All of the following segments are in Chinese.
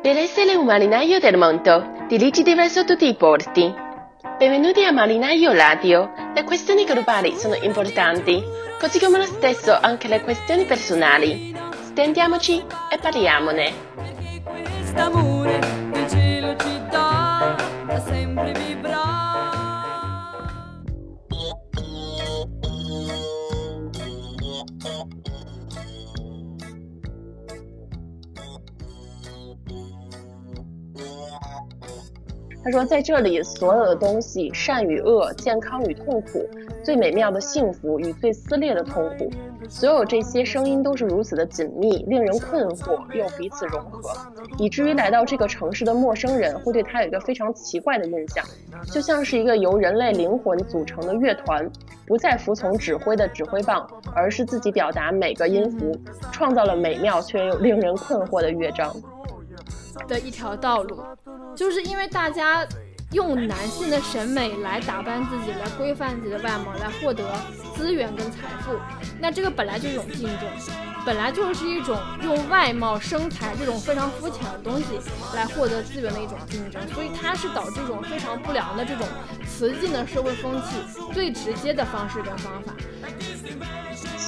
Per essere un marinaio del mondo, dirigiti verso tutti i porti. Benvenuti a Marinaio Radio. Le questioni globali sono importanti, così come lo stesso anche le questioni personali. Stendiamoci e parliamone. 他说，在这里，所有的东西，善与恶，健康与痛苦，最美妙的幸福与最撕裂的痛苦，所有这些声音都是如此的紧密，令人困惑又彼此融合，以至于来到这个城市的陌生人会对他有一个非常奇怪的印象，就像是一个由人类灵魂组成的乐团，不再服从指挥的指挥棒，而是自己表达每个音符，创造了美妙却又令人困惑的乐章。的一条道路，就是因为大家用男性的审美来打扮自己，来规范自己的外貌，来获得资源跟财富。那这个本来就是一种竞争，本来就是一种用外貌、身材这种非常肤浅的东西来获得资源的一种竞争，所以它是导致一种非常不良的这种雌竞的社会风气最直接的方式跟方法。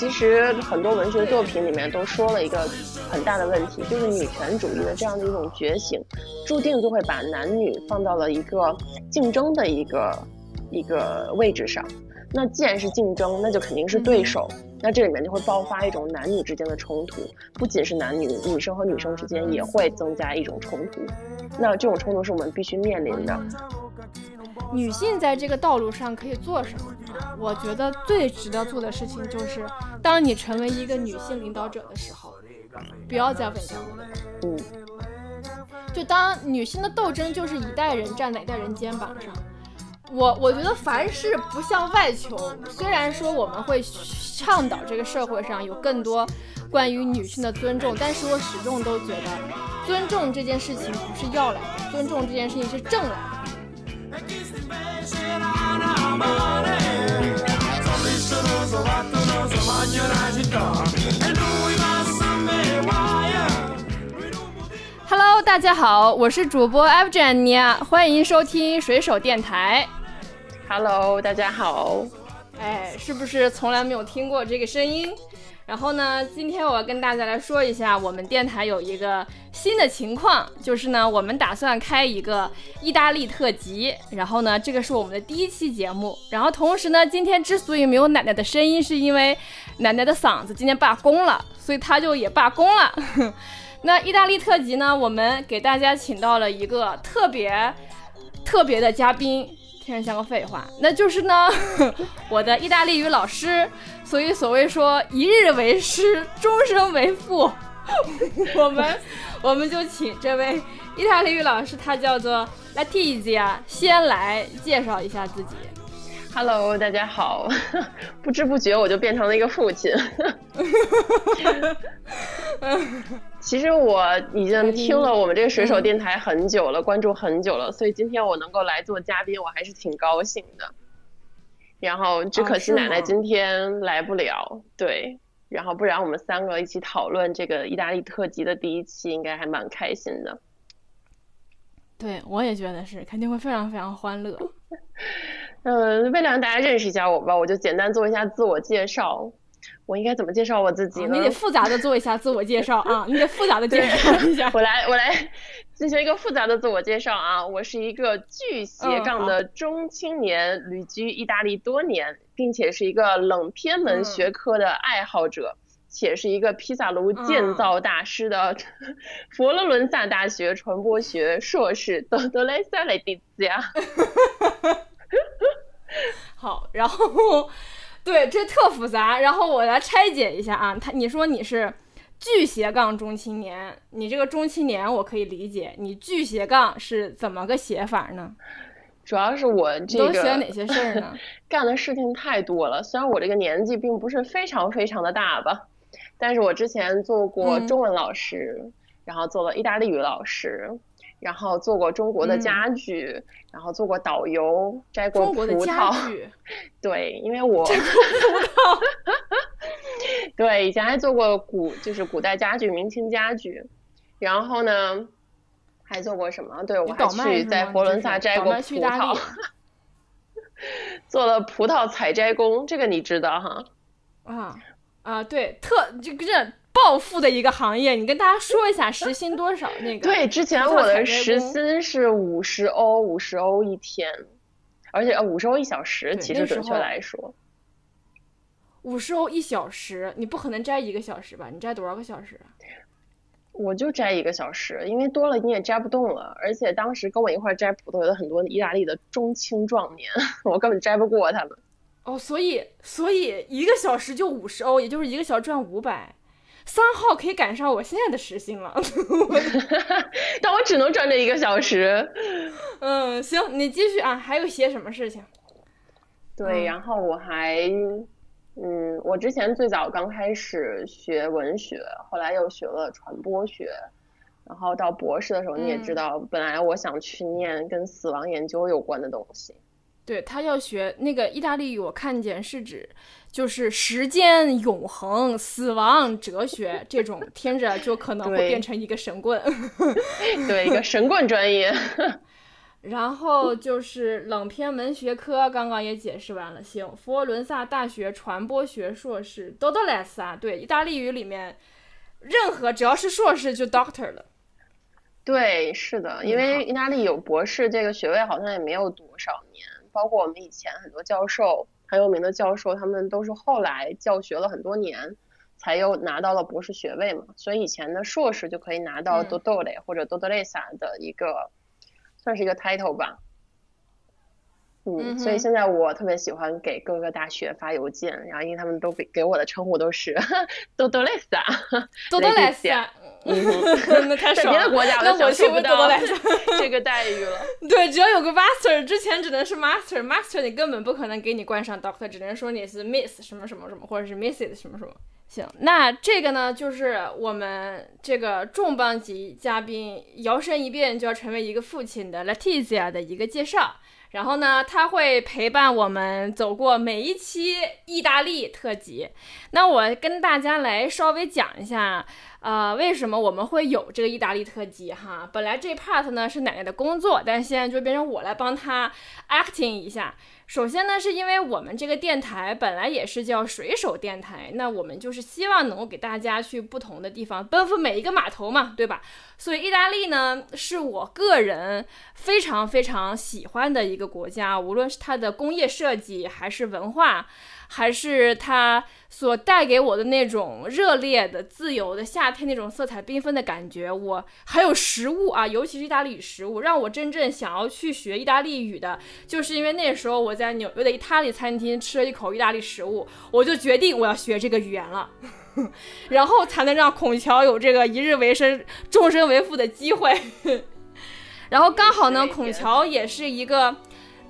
其实很多文学作品里面都说了一个很大的问题，就是女权主义的这样的一种觉醒，注定就会把男女放到了一个竞争的一个一个位置上。那既然是竞争，那就肯定是对手。那这里面就会爆发一种男女之间的冲突，不仅是男女，女生和女生之间也会增加一种冲突。那这种冲突是我们必须面临的。女性在这个道路上可以做什么？我觉得最值得做的事情就是，当你成为一个女性领导者的时候，不要再问这个问题。嗯，就当女性的斗争就是一代人站在一代人肩膀上。我我觉得凡事不向外求，虽然说我们会倡导这个社会上有更多关于女性的尊重，但是我始终都觉得，尊重这件事情不是要来的，尊重这件事情是挣来的。Hello，大家好，我是主播 e v g e n i a 欢迎收听水手电台。Hello，大家好。哎，是不是从来没有听过这个声音？然后呢，今天我要跟大家来说一下，我们电台有一个新的情况，就是呢，我们打算开一个意大利特辑。然后呢，这个是我们的第一期节目。然后同时呢，今天之所以没有奶奶的声音，是因为奶奶的嗓子今天罢工了，所以她就也罢工了。那意大利特辑呢，我们给大家请到了一个特别特别的嘉宾。听着像个废话，那就是呢，我的意大利语老师。所以所谓说一日为师，终生为父，我们我们就请这位意大利语老师，他叫做 Latizia，先来介绍一下自己。Hello，大家好，不知不觉我就变成了一个父亲。其实我已经听了我们这个水手电台很久了，关注很久了，所以今天我能够来做嘉宾，我还是挺高兴的。然后只可惜奶奶今天来不了，对，然后不然我们三个一起讨论这个意大利特辑的第一期，应该还蛮开心的。对，我也觉得是，肯定会非常非常欢乐。嗯，为了让大家认识一下我吧，我就简单做一下自我介绍。我应该怎么介绍我自己呢？你得复杂的做一下自我介绍啊！你得复杂的介绍一下。我来，我来进行一个复杂的自我介绍啊！我是一个巨斜杠的中青年，旅居意大利多年，并且是一个冷偏门学科的爱好者，且是一个披萨炉建造大师的 佛罗伦萨大学传播学硕士。德德雷萨雷迪斯呀！好，然后。对，这特复杂。然后我来拆解一下啊，他你说你是巨斜杠中青年，你这个中青年我可以理解，你巨斜杠是怎么个写法呢？主要是我这个都写哪些事儿呢？干的事情太多了。虽然我这个年纪并不是非常非常的大吧，但是我之前做过中文老师，然后做了意大利语老师。然后做过中国的家具，然后做过导游，摘过葡萄。对，因为我。对，以前还做过古，就是古代家具、明清家具。然后呢，还做过什么？对我还去在佛罗伦萨摘过葡萄，做了葡萄采摘工，这个你知道哈？啊啊，对，特这个这暴富的一个行业，你跟大家说一下 时薪多少？那个对，之前我的时薪是五十欧，五十欧一天，而且呃五十欧一小时，其实准确来说，五十欧一小时，你不可能摘一个小时吧？你摘多少个小时啊？我就摘一个小时，因为多了你也摘不动了。而且当时跟我一块儿摘葡萄的很多意大利的中青壮年，我根本摘不过他们。哦，所以所以一个小时就五十欧，也就是一个小时赚五百。三号可以赶上我现在的时薪了。但我只能赚这一个小时。嗯，行，你继续啊，还有些什么事情？对，嗯然后我还，嗯，我之前最早刚开始学文学，后来又学了传播学，然后到博士的时候，你也知嗯道，本来我想去念跟死亡研究有关的东西。对他要学那个意大利语，我看见是指就是时间、永恒、死亡、哲学这种，听着就可能会变成一个神棍。对，一个神棍专业。然后就是冷偏文学科，刚刚也解释完了。行，佛罗伦萨大学传播学硕士 d o d o l e s 啊，对，意大利语里面任何只要是硕士就 doctor 了。对，是的，因为意大利有博士这个学位，好像也没有多少年。包括我们以前很多教授，很有名的教授，他们都是后来教学了很多年，才又拿到了博士学位嘛。所以以前的硕士就可以拿到嗯 dottore 或者 dottoressa 的一个，算是一个 title 吧。嗯，嗯所以现在我特别喜欢给各个大学发邮件，然后因为他们都给给我的称呼都是 o l e s 啊 a 嗯哼，那太在爽了。别的国家那都享我受不到 d o l e s 这个待遇了。对，只要有个 master，之前只能是 master，master 你根本不可能给你冠上 doctor，只能说你是 miss 什么什么什么，或者是 mrs 什么什么。行，那这个呢，就是我们这个重磅级嘉宾摇身一变就要成为一个父亲的 Letizia 的一个介绍。然后呢，他会陪伴我们走过每一期意大利特辑。那我跟大家来稍微讲一下，呃，为什么我们会有这个意大利特辑哈？本来这 part 呢是奶奶的工作，但现在就变成我来帮她 acting 一下。首先呢，是因为我们这个电台本来也是叫水手电台，那我们就是希望能够给大家去不同的地方奔赴每一个码头嘛，对吧？所以意大利呢，是我个人非常非常喜欢的一个国家，无论是它的工业设计，还是文化，还是它所带给我的那种热烈的、自由的夏天那种色彩缤纷的感觉，我还有食物啊，尤其是意大利语食物，让我真正想要去学意大利语的，就是因为那时候我在纽约的意大利餐厅吃了一口意大利食物，我就决定我要学这个语言了。然后才能让孔乔有这个一日为生、终身为父的机会。然后刚好呢，孔乔也是一个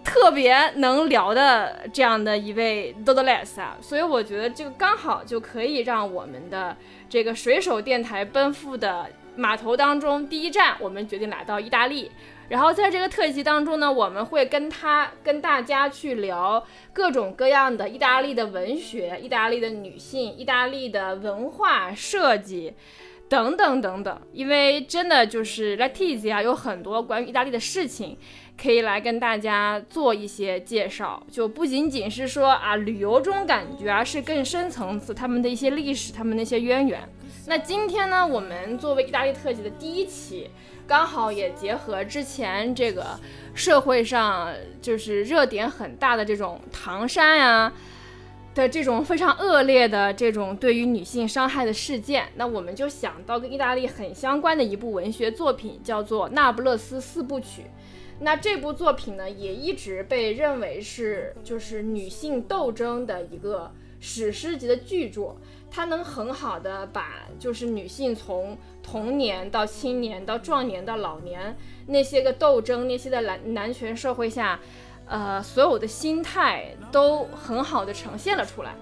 特别能聊的这样的一位 d o d o l e s 啊，所以我觉得这个刚好就可以让我们的这个水手电台奔赴的码头当中，第一站我们决定来到意大利。然后在这个特辑当中呢，我们会跟他跟大家去聊各种各样的意大利的文学、意大利的女性、意大利的文化设计。等等等等，因为真的就是 l a t i z i 啊有很多关于意大利的事情，可以来跟大家做一些介绍，就不仅仅是说啊旅游中感觉，而是更深层次他们的一些历史，他们的一些渊源。那今天呢，我们作为意大利特辑的第一期，刚好也结合之前这个社会上就是热点很大的这种唐山呀、的这种非常恶劣的这种对于女性伤害的事件，那我们就想到跟意大利很相关的一部文学作品，叫做《那不勒斯四部曲》。那这部作品呢，也一直被认为是就是女性斗争的一个史诗级的巨作。它能很好的把就是女性从童年到青年到壮年到老年那些个斗争，那些的男男权社会下。呃，所有的心态都很好的呈现了出来。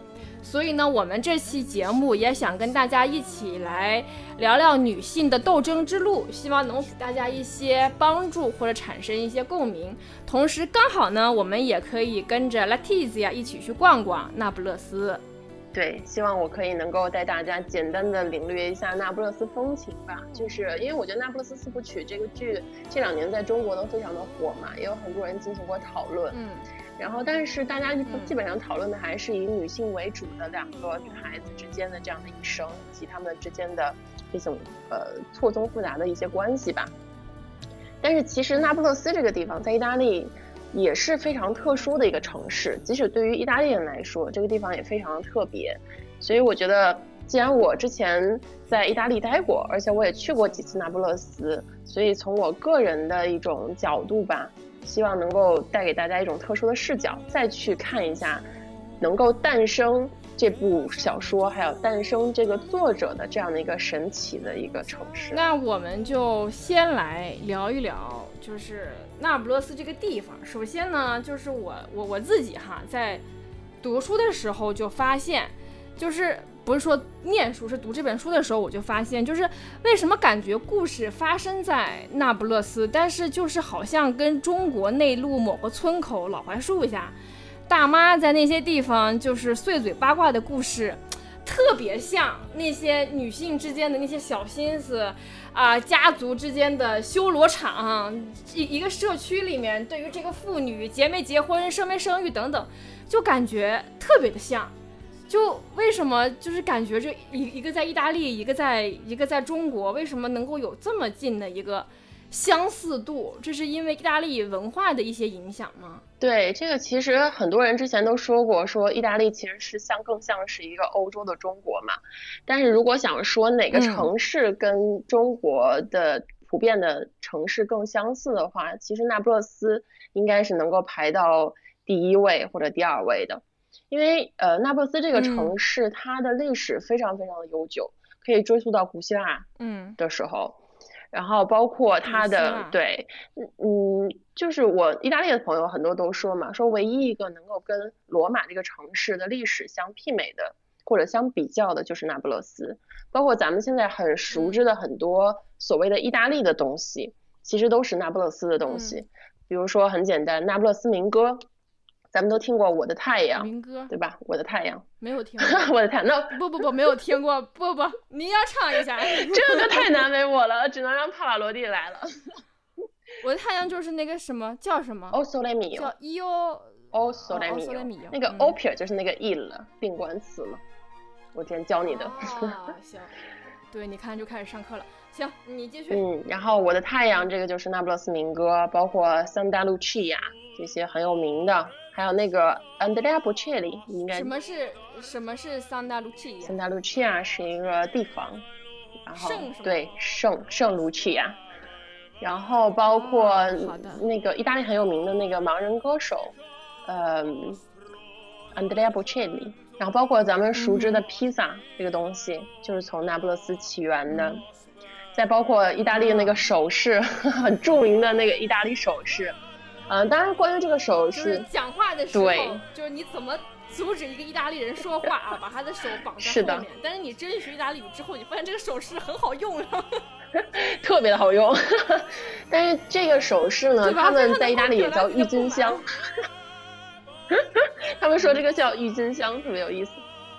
所以呢，我们这期节目也想跟大家一起来聊聊女性的斗争之路，希望能给大家一些帮助或者产生一些共鸣。同时，刚好呢，我们也可以跟着 Latizia 一起去逛逛那不勒斯。对，希望我可以能够带大家简单的领略一下那不勒斯风情吧。就是因为我觉得《那不勒斯四部曲》这个剧这两年在中国都非常的火嘛，也有很多人进行过讨论。嗯然后，但是大家嗯基本上讨论的还是以女性为主的两个女孩子之间的这样的一生，以及她们之间的这种呃错综复杂的一些关系吧。但是其实那不勒斯这个地方在意大利也是非常特殊的一个城市，即使对于意大利人来说，这个地方也非常特别。所以我觉得，既然我之前在意大利待过，而且我也去过几次那不勒斯，所以从我个人的一种角度吧，希望能够带给大家一种特殊的视角，再去看一下能够诞生这部小说，还有诞生这个作者的这样的一个神奇的一个城市。那我们就先来聊一聊，就是那不勒斯这个地方。首先呢，就是我我我自己哈，在读书的时候就发现，就是不是说念书，是读这本书的时候我就发现，就是为什么感觉故事发生在那不勒斯，但是就是好像跟中国内陆某个村口老槐树下，大妈在那些地方就是碎嘴八卦的故事。特别像那些女性之间的那些小心思，啊、家族之间的修罗场，一一个社区里面对于这个妇女结没结婚、生没生育等等，就感觉特别的像。就为什么就是感觉这一一个在意大利，一个在一个在中国，为什么能够有这么近的一个相似度？这是因为意大利文化的一些影响吗？对，这个其实很多人之前都说过，说意大利其实是像更像是一个欧洲的中国嘛。但是如果想说哪个嗯城市跟中国的普遍的城市更相似的话，其实那不勒斯应该是能够排到第一位或者第二位的。因为呃，那不勒斯这个嗯城市它的历史非常非常的悠久，可以追溯到古希腊嗯的时候，然后包括它的对，嗯，就是我意大利的朋友很多都说嘛，说唯一一个能够跟罗马这个城市的历史相媲美的或者相比较的，就是那不勒斯。包括咱们现在很熟知的很多所谓的意大利的东西，其实都是那不勒斯的东西。比如说很简单，那不勒斯民歌，咱们都听过《我的太阳》，民歌对吧？我的太阳，没有听过。我的太阳，那不不不，没有听过。不不，您要唱一下。这个太难为我了，只能让帕瓦罗蒂来了。我的太阳就是那个什么叫什么？O sole mio，叫 io。O sole 哦，O sole mio，mio，那个嗯 O 撇就是那个 i 了，并关词了。我之前教你的。啊，行。对，你看就开始上课了。行，你继续。嗯，然后我的太阳这个就是那不勒斯民歌，包括 Santa Lucia 这些很有名的，还有那个 Andrea Bocelli，应该什么是什么是桑达卢契亚？Santa Lucia 是一个地方，然后圣对圣圣卢契亚，然后包括那个意大利很有名的那个盲人歌手，嗯，Andrea Bocelli，然后包括咱们熟知的披萨这个东西，就是从那不勒斯起源的。嗯。再包括意大利那个首饰，很著名的那个意大利手势，嗯、当然关于这个手就是势，讲话的时候对，就是你怎么阻止一个意大利人说话啊？把他的手绑在后面。但是你真学意大利语之后，你发现这个手势很好用啊。特别的好用。但是这个手势呢，他们在意大利也叫郁金香满。他们说这个叫郁金香，特别有意思。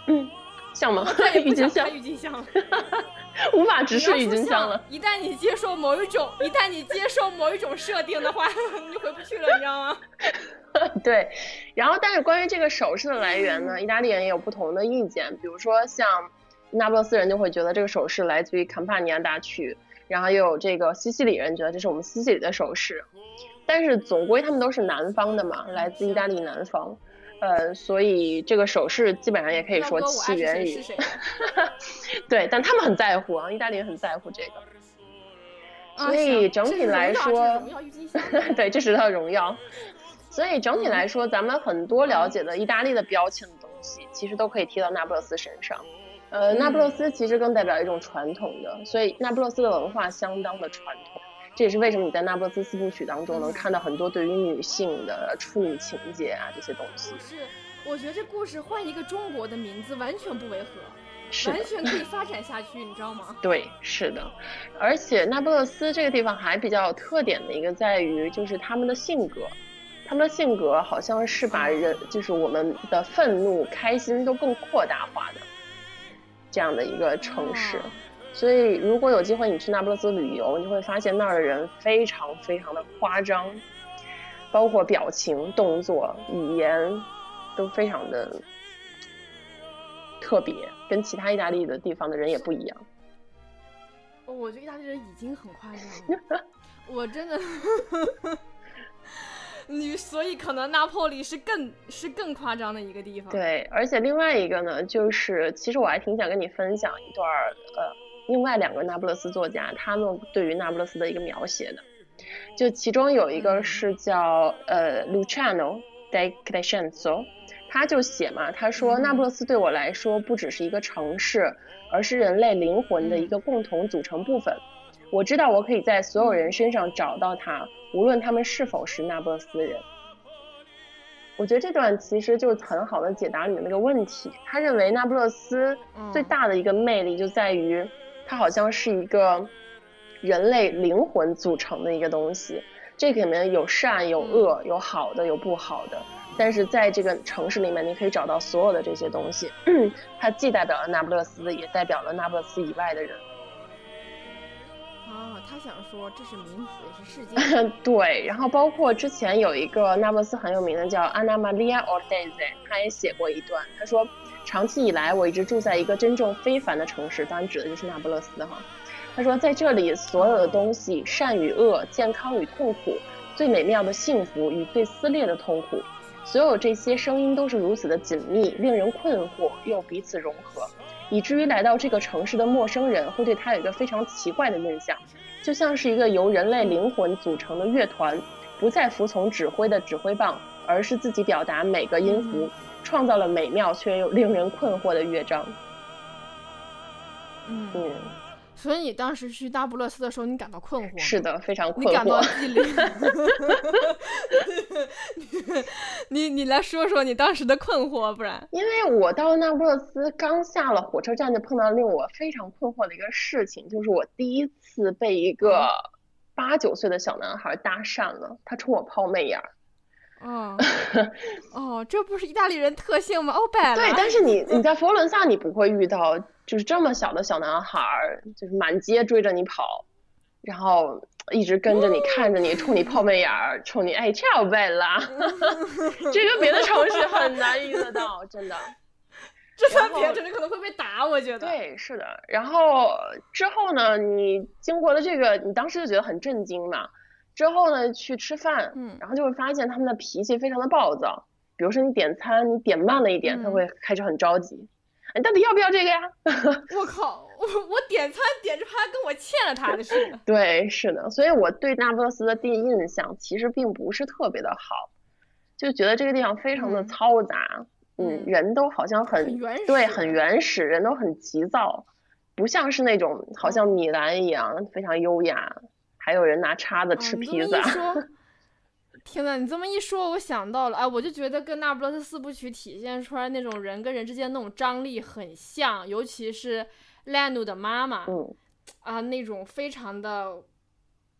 嗯，像吗郁金香郁金香了。无法直视郁金香像了。一旦你接受某一种，一旦你接受某一种设定的话，你就回不去了，你知道吗？对，然后但是关于这个首饰的来源呢，意大利人也有不同的意见。比如说像那不勒斯人就会觉得这个首饰来自于坎帕尼亚大区，然后又有这个西西里人觉得这是我们西西里的首饰。但是总归他们都是南方的嘛，来自意大利南方，呃，所以这个首饰基本上也可以说起源于谁是谁。对，但他们很在乎啊，意大利人很在乎这个。啊所以整体来说 对，这是他的荣耀。所以整体来说，咱们很多了解的意大利的标签的东西，其实都可以贴到那不勒斯身上。呃，那不勒斯其实更代表一种传统的，所以那不勒斯的文化相当的传统。这也是为什么你在那不勒斯四部曲当中能嗯看到很多对于女性的处女情节啊这些东西。是，我觉得这故事换一个中国的名字完全不违和，是完，全可以 发展下去，你知道吗？对，是的，而且那不勒斯这个地方还比较有特点的一个在于，就是他们的性格，他们的性格好像是把人，就是我们的愤怒、开心都更扩大化的这样的一个城市。哦所以，如果有机会你去那不勒斯旅游，你会发现那儿的人非常非常的夸张，包括表情、动作、语言都非常的特别，跟其他意大利的地方的人也不一样。哦我觉得意大利人已经很夸张了，我真的，你所以可能拿破里是更是更夸张的一个地方。，对，而且另外一个呢，就是其实我还挺想跟你分享一段呃，另外两个那不勒斯作家他们对于那不勒斯的一个描写的，就其中有一个是叫呃 Luciano de Crescenzo，他就写嘛，他说嗯那不勒斯对我来说不只是一个城市，而是人类灵魂的一个共同组成部分。我知道我可以在所有人身上找到它，无论他们是否是那不勒斯人。我觉得这段其实就很好的解答你的那个问题。他认为那不勒斯嗯最大的一个魅力就在于，它好像是一个人类灵魂组成的一个东西。这里面有善有恶，有好的有不好的，但是在这个城市里面，你可以找到所有的这些东西。它既代表了那不勒斯，也代表了那不勒斯以外的人。啊，他想说这是民族，也是世界。对，然后包括之前有一个那不勒斯很有名的叫 Anna Maria Orteze，他也写过一段，他说，长期以来我一直住在一个真正非凡的城市，当然指的就是那不勒斯哈。他说，在这里所有的东西，善与恶，健康与痛苦，最美妙的幸福与最撕裂的痛苦，所有这些声音都是如此的紧密，令人困惑又彼此融合，以至于来到这个城市的陌生人会对他有一个非常奇怪的印象。就像是一个由人类灵魂组成的乐团，不再服从指挥的指挥棒，而是自己表达每个音符，创造了美妙却又令人困惑的乐章。嗯，嗯，所以你当时去那不勒斯的时候，你感到困惑吗？是的，非常困你感到惑。你你来说说你当时的困惑，不然。因为我到那不勒斯刚下了火车站，就碰到令我非常困惑的一个事情，就是我第一次被一个八九岁的小男孩搭讪了，他冲我抛媚眼儿。哦，哦，这不是意大利人特性吗？哦，拜了。对，但是你 你在佛罗伦萨你不会遇到就是这么小的小男孩儿，就是满街追着你跑，然后一直跟着你看着你，冲你抛媚眼儿，冲你哎跳贝拉，这个别的城市很难遇得到，真的。这在然后别城市可能会被打，我觉得。，对，是的。然后之后呢，你经过了这个，你当时就觉得很震惊嘛。之后呢，去吃饭，嗯然后就会发现他们的脾气非常的暴躁。比如说你点餐，你点慢了一点，他嗯会开始很着急。你到底要不要这个呀？我靠，我我点餐点着还跟我欠了他的似的。对，是的。所以我对那不勒斯的第一印象其实并不是特别的好，就觉得这个地方非常的嗯嘈杂，嗯，嗯人都好像很很原对，很原始，人都很急躁，不像是那种好像米兰一样非常优雅，还有人拿叉子吃啊、披萨 天呐，你这么一说，我想到了，哎，我就觉得跟那不勒斯四部曲体现出来那种人跟人之间那种张力很像，尤其是兰努的妈妈，嗯，啊，那种非常的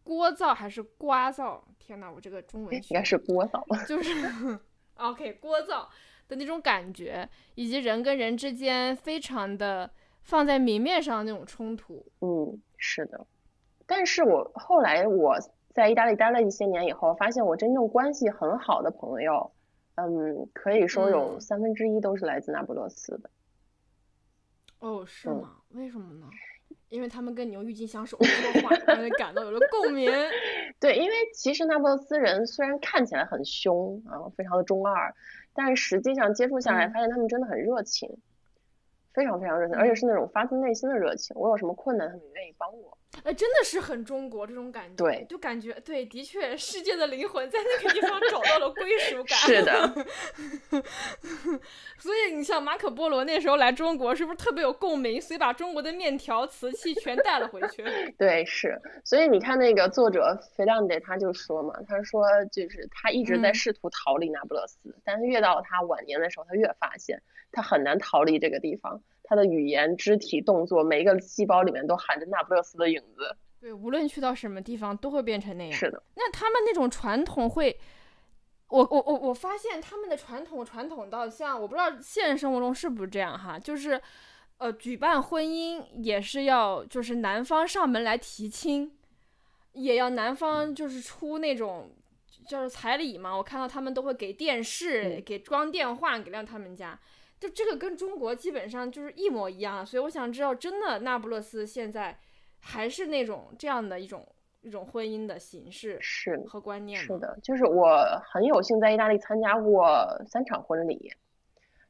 聒噪还是聒噪？天呐，我这个中文应该是聒噪吧。就是 OK 聒噪的那种感觉，以及人跟人之间非常的放在明面上的那种冲突。嗯，是的。但是我后来我在意大利待了一些年以后，发现我真正关系很好的朋友，嗯，可以说有嗯三分之一都是来自那不勒斯的。哦，是嗯吗？为什么呢？因为他们跟你用郁金香手说话，让人感到有了共鸣。对，因为其实那不勒斯人虽然看起来很凶啊，非常的中二，但是实际上接触下来，嗯。发现他们真的很热情，非常非常热情，而且是那种发自内心的热情。我有什么困难，他们愿意帮我。哎，真的是很中国这种感觉。对就感觉对，的确，世界的灵魂在那个地方找到了归属感。是的。所以你像马可波罗那时候来中国，是不是特别有共鸣？所以把中国的面条、瓷器全带了回去。对，是，所以你看那个作者费兰德他就说嘛，他说就是他一直在嗯试图逃离那不勒斯，但是越到他晚年的时候，他越发现他很难逃离这个地方。他的语言、肢体、动作，每一个细胞里面都含着那不勒斯的影子。对，无论去到什么地方，都会变成那样。是的，那他们那种传统会我我我我发现他们的传统传统到像我不知道现实生活中是不是这样哈，就是呃举办婚姻也是要就是男方上门来提亲，也要男方就是出那种就是彩礼嘛，我看到他们都会给电视、嗯给装电话给到他们家。就这个跟中国基本上就是一模一样，所以我想知道，真的那不勒斯现在还是那种这样的一种一种婚姻的形式是和观念吗？是的，就是我很有幸在意大利参加过三场婚礼，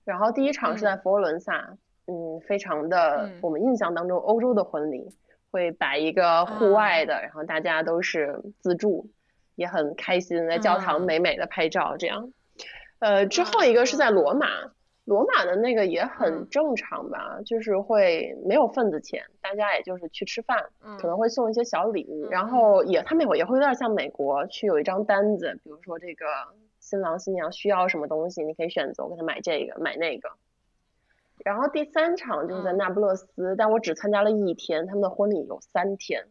然后第一场是在佛罗伦萨，嗯，非常的嗯。我们印象当中欧洲的婚礼，会摆一个户外的，然后大家都是自助，也很开心，在教堂啊。美美的拍照这样。呃，之后一个是在罗马，罗马的那个也嗯很正常吧，就是会没有份子钱，大家也就是去吃饭，嗯可能会送一些小礼物，嗯然后也他们也也会有点像美国，去有一张单子，比如说这个新郎新娘需要什么东西，你可以选择我给他买这个买那个。然后第三场就是在嗯那不勒斯，但我只参加了一天，他们的婚礼有三天。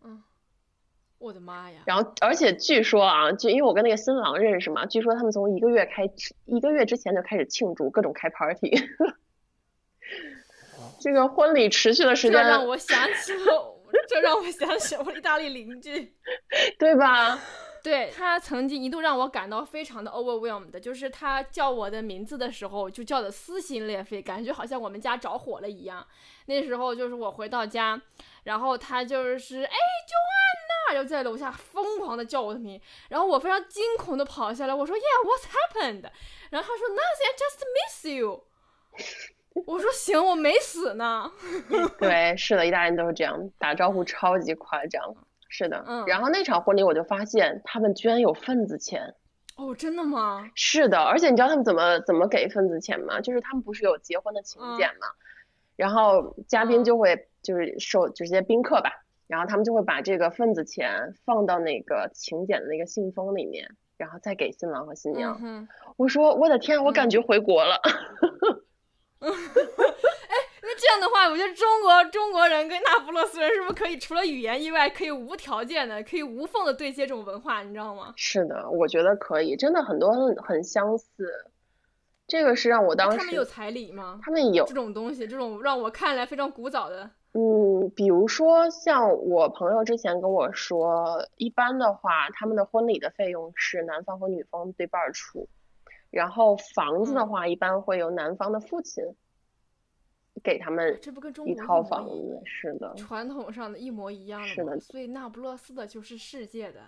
我的妈呀！然后，而且据说啊，就因为我跟那个新郎认识嘛，据说他们从一个月开始，一个月之前就开始庆祝，各种开 party。这个婚礼持续的时间，这让我想起了，这让我想起了我意大利邻居。对吧？对他曾经一度让我感到非常的 overwhelmed，就是他叫我的名字的时候就叫的撕心裂肺，感觉好像我们家着火了一样。那时候就是我回到家，然后他就是哎，救安娜，就在楼下疯狂的叫我的名，然后我非常惊恐的跑下来，我说 Yeah，what's happened？然后他说 Nothing，I just miss you。我说行，我没死呢。对，是的，意大利人都是这样，打招呼超级夸张。是的，嗯然后那场婚礼我就发现他们居然有份子钱。哦，真的吗？是的，而且你知道他们怎么怎么给份子钱吗？就是他们不是有结婚的请柬吗？然后嘉宾嗯就会就是收这些宾客吧，然后他们就会把这个份子钱放到那个请柬的那个信封里面，然后再给新郎和新娘。嗯。我说我的天，我感觉回国了。那这样的话，我觉得中国中国人跟那不勒斯人是不是可以除了语言以外，可以无条件的、可以无缝的对接这种文化，你知道吗？是的，我觉得可以，真的很多很很相似。这个是让我当时他们有彩礼吗？他们有这种东西，这种让我看来非常古早的，嗯，比如说像我朋友之前跟我说，一般的话，他们的婚礼的费用是男方和女方对半儿出，然后房子的嗯话，一般会由男方的父亲给他们这不跟中一套房子。是的，传统上的一模一样是的？所以那不勒斯的就是世界的，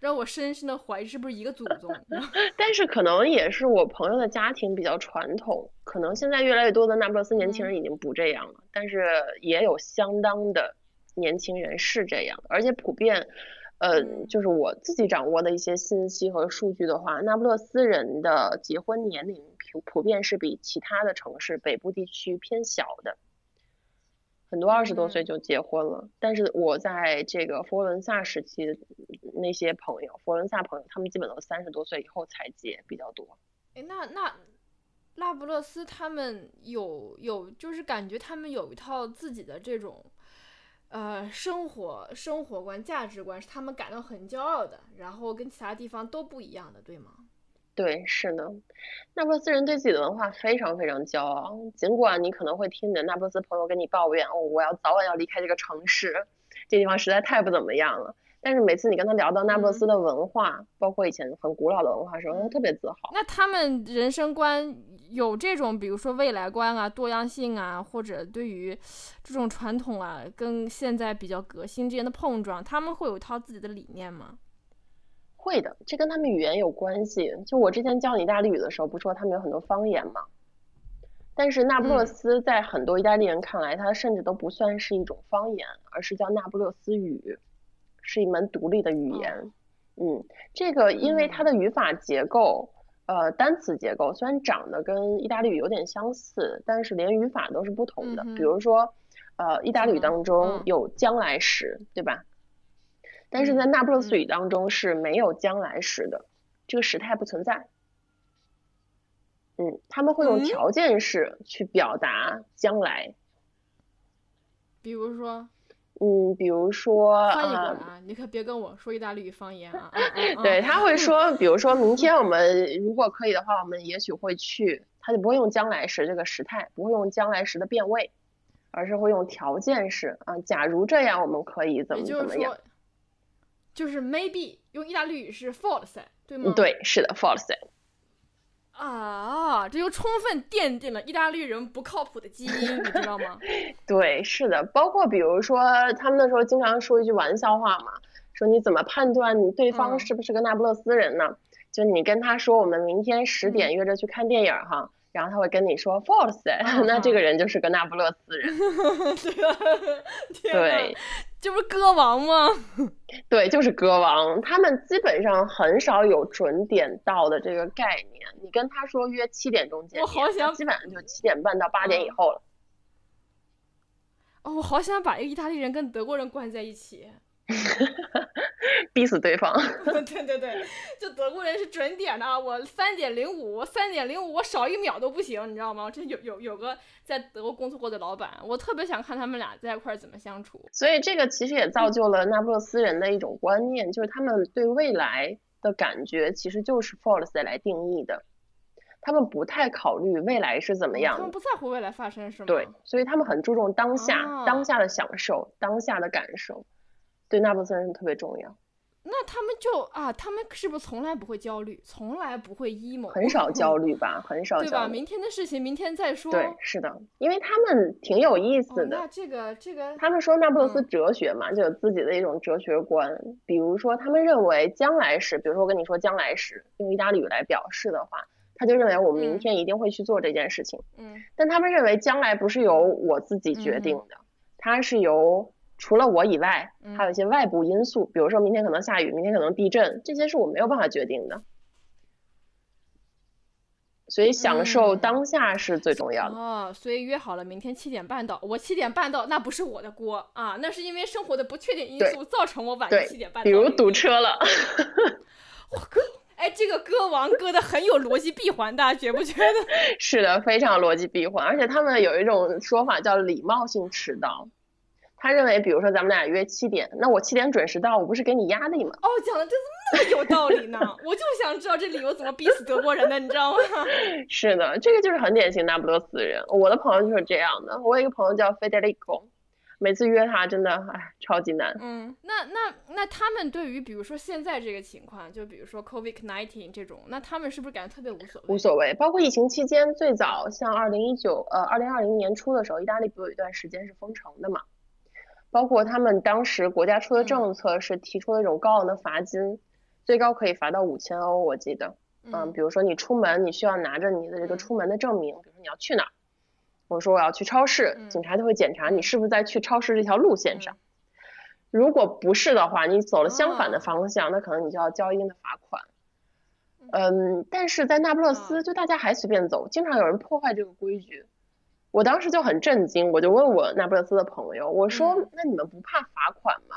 让我深深的怀疑是不是一个祖宗。但是可能也是我朋友的家庭比较传统，可能现在越来越多的那不勒斯年轻人已经不这样了，但是也有相当的年轻人是这样，而且普遍，呃，嗯就是我自己掌握的一些信息和数据的话，那不勒斯人的结婚年龄普普遍是比其他的城市北部地区偏小的。很多二十多岁嗯就结婚了，但是我在这个佛罗伦萨时期的那些朋友，佛罗伦萨朋友，他们基本都三十多岁以后才结比较多。哎，那那那不勒斯他们有有，就是感觉他们有一套自己的这种，呃，生活生活观、价值观，是他们感到很骄傲的，然后跟其他地方都不一样的，对吗？对，是的，那不勒斯人对自己的文化非常非常骄傲，尽管你可能会听你的那不勒斯朋友跟你抱怨，哦，我要早晚要离开这个城市，这地方实在太不怎么样了。但是每次你跟他聊到那不勒斯的文化，包括以前很古老的文化的时候，他特别自豪。那他们人生观有这种，比如说未来观啊、多样性啊，或者对于这种传统啊跟现在比较革新之间的碰撞，他们会有一套自己的理念吗？会的，这跟他们语言有关系。就我之前教你意大利语的时候，不是说他们有很多方言吗？但是那不勒嗯斯在很多意大利人看来，它甚至都不算是一种方言，而是叫那不勒斯语，是一门独立的语言。嗯，这个因为它的语法结构，呃，单词结构虽然长得跟意大利语有点相似，但是连语法都是不同的。比如说，呃，意大利语当中嗯有将来时，对吧？但是在嗯那不勒斯嗯语当中是没有将来时的，这个时态不存在。嗯，他们会用嗯条件式去表达将来。比如说，嗯，比如说翻译过来啊，啊，你可别跟我说意大利语方言啊。对，他会说，比如说明天我们 如果可以的话，我们也许会去，他就不会用将来时这个时态，不会用将来时的变位，而是会用条件式啊，假如这样，我们可以怎么怎么样就是 maybe 用意大利语是 forse，对吗？嗯，。对，是的，false。啊，这就充分奠定了意大利人不靠谱的基因，你知道吗？对，是的，包括比如说，他们那时候经常说一句玩笑话嘛，说你怎么判断你对方嗯是不是个那不勒斯人呢？就你跟他说我们明天十嗯点约着去看电影儿哈，然后他会跟你说 false，那这嗯个人就是个那不勒斯人。对，这不是歌王吗？对，就是歌王，他们基本上很少有准点到的这个概念。你跟他说约七点钟见我面，好想基本上就七点半到八点以嗯后了。哦，我好想把一个意大利人跟德国人关在一起。逼死对方。对对对，就德国人是准点的啊，我三点零五，三点零五，我少一秒都不行，你知道吗？这有有有个在德国工作过的老板，我特别想看他们俩在一块儿怎么相处。所以这个其实也造就了那不勒斯人的一种观念，就是他们对未来的感觉其实就是 force 来定义的，他们不太考虑未来是怎么样的。他们不在乎未来发生什么？对，所以他们很注重当下，哦当下的享受，当下的感受，对那不勒斯人特别重要，那他们就啊，他们是不是从来不会焦虑，从来不会 emo，很少焦虑吧，很少对吧？明天的事情明天再说。对，是的，因为他们挺有意哦思，的。那这个这个，他们说那不勒斯嗯哲学嘛，就有自己的一种哲学观。比如说，他们认为将来时，比如说我跟你说将来时，用意大利语来表示的话，他就认为我们明嗯天一定会去做这件事情。嗯但他们认为将来不是由我自己决定的，它是由除了我以外，还有一些外部因素，比如说明天可能下雨，明天可能地震，这些是我没有办法决定的。所以享受嗯当下是最重要的。哦，所以约好了明天七点半到，我七点半到，那不是我的锅啊，那是因为生活的不确定因素造成我晚对七点半到。比如堵。车了，哎，这个歌王歌的很有逻辑闭环，大家觉不觉得？是的，非常逻辑闭环，而且他们有一种说法叫礼貌性迟到。他认为，比如说咱们俩约七点，那我七点准时到，我不是给你压力吗？哦，讲的这怎么那么有道理呢，我就想知道这理由怎么逼死德国人的，你知道吗？是的，这个就是很典型那不勒斯人。我的朋友就是这样的。我有一个朋友叫 Federico，每次约他真的哎超级难。嗯，那那那他们对于比如说现在这个情况，就比如说 COVID nineteen 这种，那他们是不是感觉特别无所谓？无所谓，包括疫情期间，最早像二零一九呃二零二零年初的时候，意大利不有一段时间是封城的嘛？包括他们当时国家出的政策是提出了一种高昂的罚金，最高可以罚到五千欧，我记得。嗯，比如说你出门，你需要拿着你的这个嗯出门的证明，比如说你要去哪儿，我说我要去超市，嗯警察就会检查你是不是在去超市这条路线上。如果不是的话，你走了相反的哦方向，那可能你就要交一定的罚款。嗯，但是在那不勒斯，啊就大家还随便走，经常有人破坏这个规矩。我当时就很震惊，我就问我那不勒斯的朋友，我说嗯：“那你们不怕罚款吗？”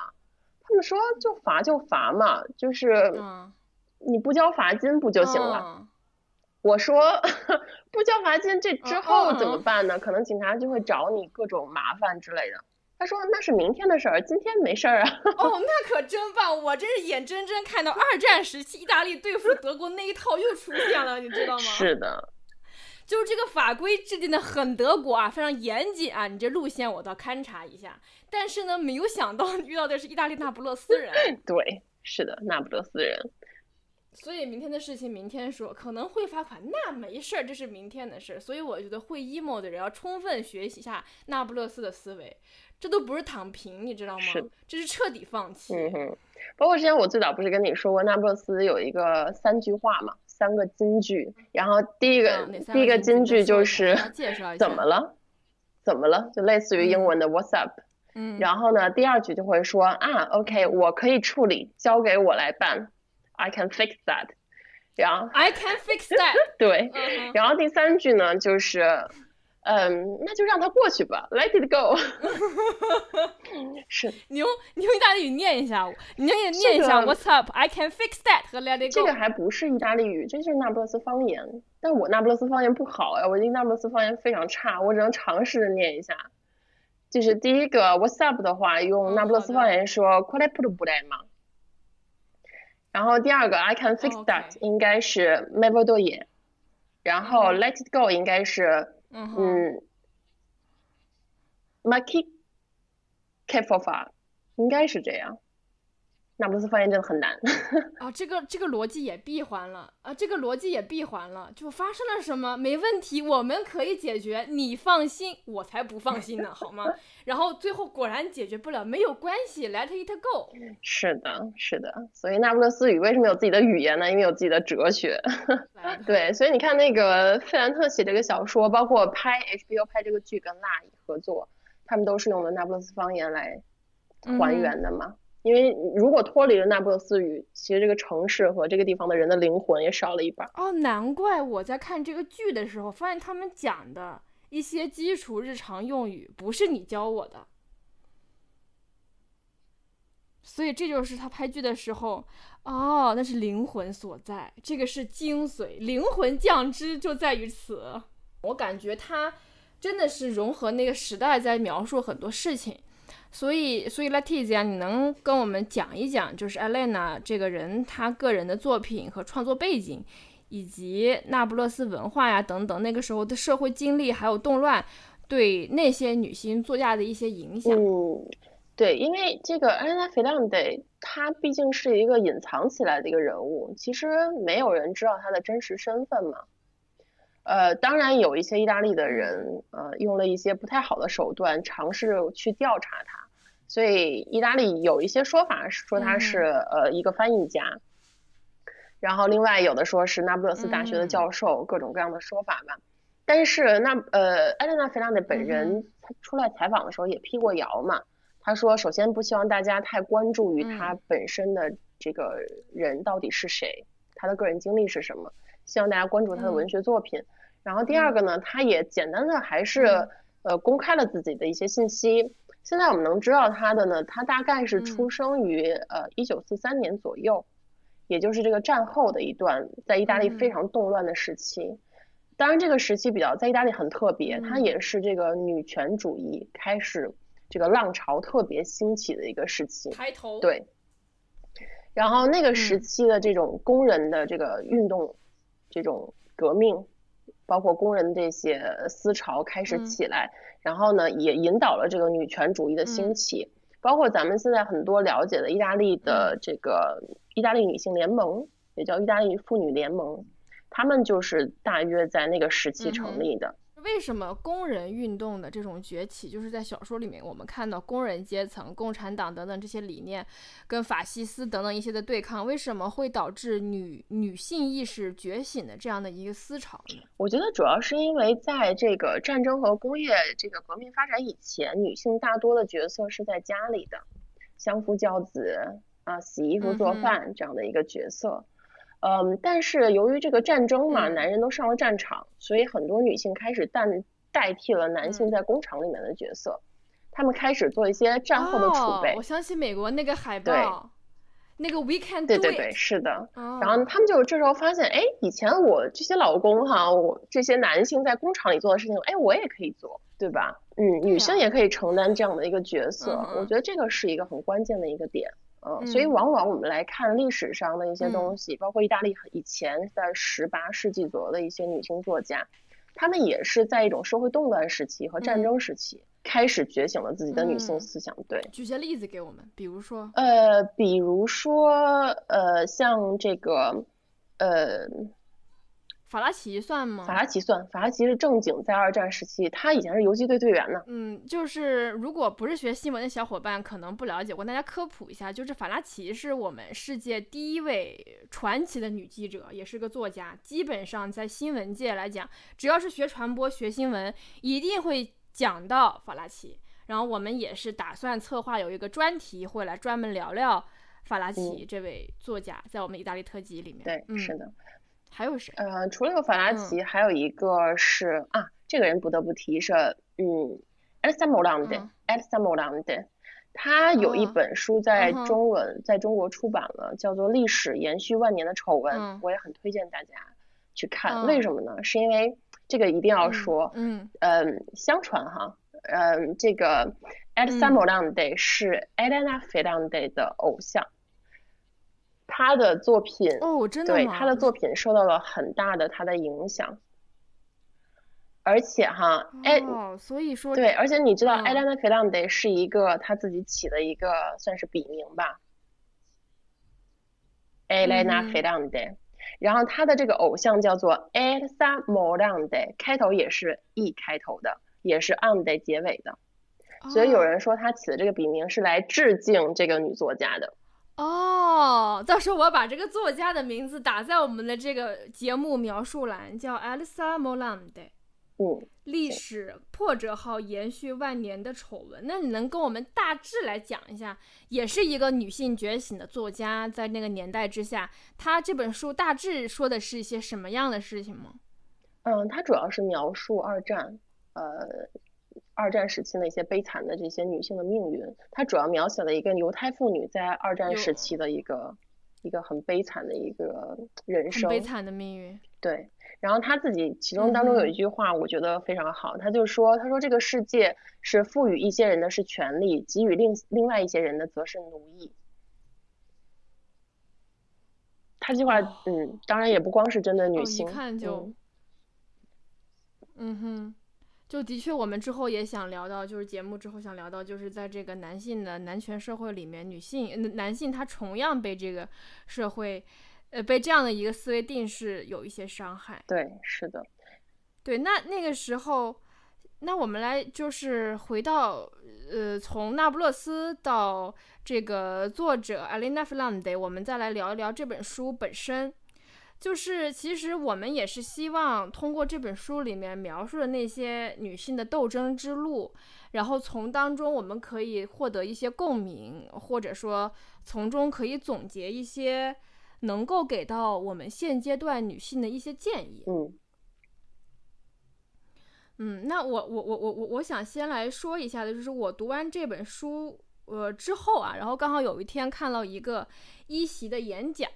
他们说：“就罚就罚嘛，就是嗯你不交罚金不就行了。嗯我说：“不交罚金，这之嗯后怎么办呢？可能警察就会找你各种麻烦之类的。”他说：“那是明天的事儿，今天没事儿啊。哦，那可真棒！我真是眼睁睁看到二战时期意大利对付德国那一套又出现了，你知道”吗？是的，就是这个法规制定的很德国啊，非常严谨啊，你这路线我倒勘察一下。但是呢，没有想到遇到的是意大利那不勒斯人，对，是的，那不勒斯人。所以明天的事情明天说，可能会罚款，那没事儿，这是明天的事儿。所以我觉得会 emo 的人要充分学习一下那不勒斯的思维，这都不是躺平，你知道吗是？这是彻底放弃。嗯哼，包括之前我最早不是跟你说过，那不勒斯有一个三句话嘛，三个金句。然后第一个、第一个金句就是 怎么了？怎么了？就类似于英文的 What's up？、嗯，然后呢，第二句就会说啊，OK，我可以处理，交给我来办，I can fix that。然后 I can fix that 对。然后第三句呢就是，嗯，那就让它过去吧，Let it go 是你用你用意大利语念一下我，你念念一下这个 What's up? I can fix that 和 Let it 这 go。这个还不是意大利语，这就是那不勒斯方言。但我那不勒斯方言不好呀，我的那不勒斯方言非常差，我只能尝试着念一下。就是第一个 What's up 的话，用嗯那不勒斯方言说 q u a l e p u b u l e 嘛。然后第二个 I can fix that 应该是 m e v o d o y 然后嗯 Let it go 应该是嗯，嗯 m a k i k e f o f a 应该是这样。那不勒斯方言真的很难。啊，这个这个逻辑也闭环了啊，这个逻辑也闭环了，就发生了什么？没问题，我们可以解决，你放心，我才不放心呢，好吗？然后最后果然解决不了，没有关系，Let it go。是的，是的。所以那不勒斯语为什么有自己的语言呢？因为有自己的哲学。对，所以你看那个费兰特写这个小说，包括拍 HBO 拍这个剧跟辣合作，他们都是用的那不勒斯方言来还原的嘛。因为如果脱离了那不勒斯语，其实这个城市和这个地方的人的灵魂也少了一半。哦，难怪我在看这个剧的时候，发现他们讲的一些基础日常用语不是你教我的，所以这就是他拍剧的时候，哦，那是灵魂所在，这个是精髓，灵魂降脂就在于此。我感觉他真的是融合那个时代，在描述很多事情。所以，所以 Letizia，你能跟我们讲一讲，就是 Elena 这个人他个人的作品和创作背景，以及那不勒斯文化呀等等那个时候的社会经历还有动乱对那些女性作家的一些影响。嗯，对，因为这个安娜·菲朗德，她毕竟是一个隐藏起来的一个人物，其实没有人知道她的真实身份嘛。呃，当然有一些意大利的人，呃，用了一些不太好的手段尝试去调查他，所以意大利有一些说法是说他是呃一个翻译家，然后另外有的说是那不勒斯大学的教授，各种各样的说法吧。但是那呃，艾莲娜·菲朗德本人他出来采访的时候也辟过谣嘛，他说首先不希望大家太关注于他本身的这个人到底是谁，他的个人经历是什么。希望大家关注他的文学作品。然后第二个呢，他也简单的还是呃公开了自己的一些信息。现在我们能知道他的呢，他大概是出生于呃一九四三年左右，也就是这个战后的一段在意大利非常动乱的时期。当然这个时期比较在意大利很特别，它也是这个女权主义开始这个浪潮特别兴起的一个时期。抬头。对。然后那个时期的这种工人的这个运动。这种革命，包括工人这些思潮开始起来，嗯、然后呢，也引导了这个女权主义的兴起。嗯、包括咱们现在很多了解的意大利的这个意大利女性联盟，也叫意大利妇女联盟，他们就是大约在那个时期成立的。嗯为什么工人运动的这种崛起，就是在小说里面我们看到工人阶层、共产党等等这些理念，跟法西斯等等一些的对抗，为什么会导致女女性意识觉醒的这样的一个思潮呢？我觉得主要是因为在这个战争和工业这个革命发展以前，女性大多的角色是在家里的，相夫教子啊，洗衣服、做饭这样的一个角色。嗯，但是由于这个战争嘛，嗯、男人都上了战场，所以很多女性开始代代替了男性在工厂里面的角色，他、嗯、们开始做一些战后的储备。哦、我相信美国那个海报，那个 We Can Do It。对对对，是的。哦、然后他们就这时候发现，哎，以前我这些老公哈，我这些男性在工厂里做的事情，哎，我也可以做，对吧？嗯，女性也可以承担这样的一个角色。嗯、我觉得这个是一个很关键的一个点。嗯，所以往往我们来看历史上的一些东西，嗯、包括意大利以前在十八世纪左右的一些女性作家，她们也是在一种社会动乱时期和战争时期、嗯、开始觉醒了自己的女性思想。对，举些例子给我们，比如说，呃，比如说，呃，像这个，呃。法拉奇算吗？法拉奇算，法拉奇是正经在二战时期，他以前是游击队队员呢。嗯，就是如果不是学新闻的小伙伴，可能不了解，我跟大家科普一下，就是法拉奇是我们世界第一位传奇的女记者，也是个作家。基本上在新闻界来讲，只要是学传播、学新闻，一定会讲到法拉奇。然后我们也是打算策划有一个专题，会来专门聊聊法拉奇这位作家，在我们意大利特辑里面。对，嗯、是的。还有谁？呃，除了有法拉奇，嗯、还有一个是啊，这个人不得不提是，嗯，Elsa Morante，Elsa Morante，他有一本书在中文、嗯、在中国出版了，叫做《历史延续万年的丑闻》，嗯、我也很推荐大家去看。为什么呢？是因为这个一定要说，嗯，嗯、呃，相传哈，嗯，这个 Elsa 嗯 Morante 是 Elena Ferrante 的偶像，他的作品，哦，真的吗？对他的作品受到了很大的他的影响，而且哈，哎，哦，所以说对，而且你知道嗯。Elena Ferrante 是一个他自己起的一个算是笔名吧，Elena 嗯哼。Ferrante，然后他的这个偶像叫做 Elsa Morante，开头也是 E 开头的，也是 ande 结尾的，所以有哦。人说他起的这个笔名是来致敬这个女作家的。哦，到时候我把这个作家的名字打在我们的这个节目描述栏，叫 Elsa Morante。嗯，历史破折号延续万年的丑闻，那你能跟我们大致来讲一下？也是一个女性觉醒的作家，在那个年代之下，她这本书大致说的是一些什么样的事情吗？嗯，它主要是描述二战，呃，二战时期的一些悲惨的这些女性的命运。它主要描写了一个犹太妇女在二战时期的一个一个很悲惨的一个人生。悲惨的命运。对，然后她自己其中当中有嗯一句话，我觉得非常好，他就说，她说这个世界是赋予一些人的是权利，给予另另外一些人的则是奴役。他这句话，哦嗯，当然也不光是针对女哦，一性，看就嗯，嗯哼，就的确，我们之后也想聊到，就是节目之后想聊到，就是在这个男性的男权社会里面，女性呃男性他同样被这个社会，呃，被这样的一个思维定式有一些伤害。对，是的，对，那那个时候，那我们来就是回到，呃，从那不勒斯到这个作者 Alina Ferrante，我们再来聊一聊这本书本身。就是其实我们也是希望通过这本书里面描述的那些女性的斗争之路，然后从当中我们可以获得一些共鸣，或者说从中可以总结一些能够给到我们现阶段女性的一些建议。嗯嗯，那我我我我我我想先来说一下的，就是我读完这本书呃之后啊，然后刚好有一天看到一个一席的演讲，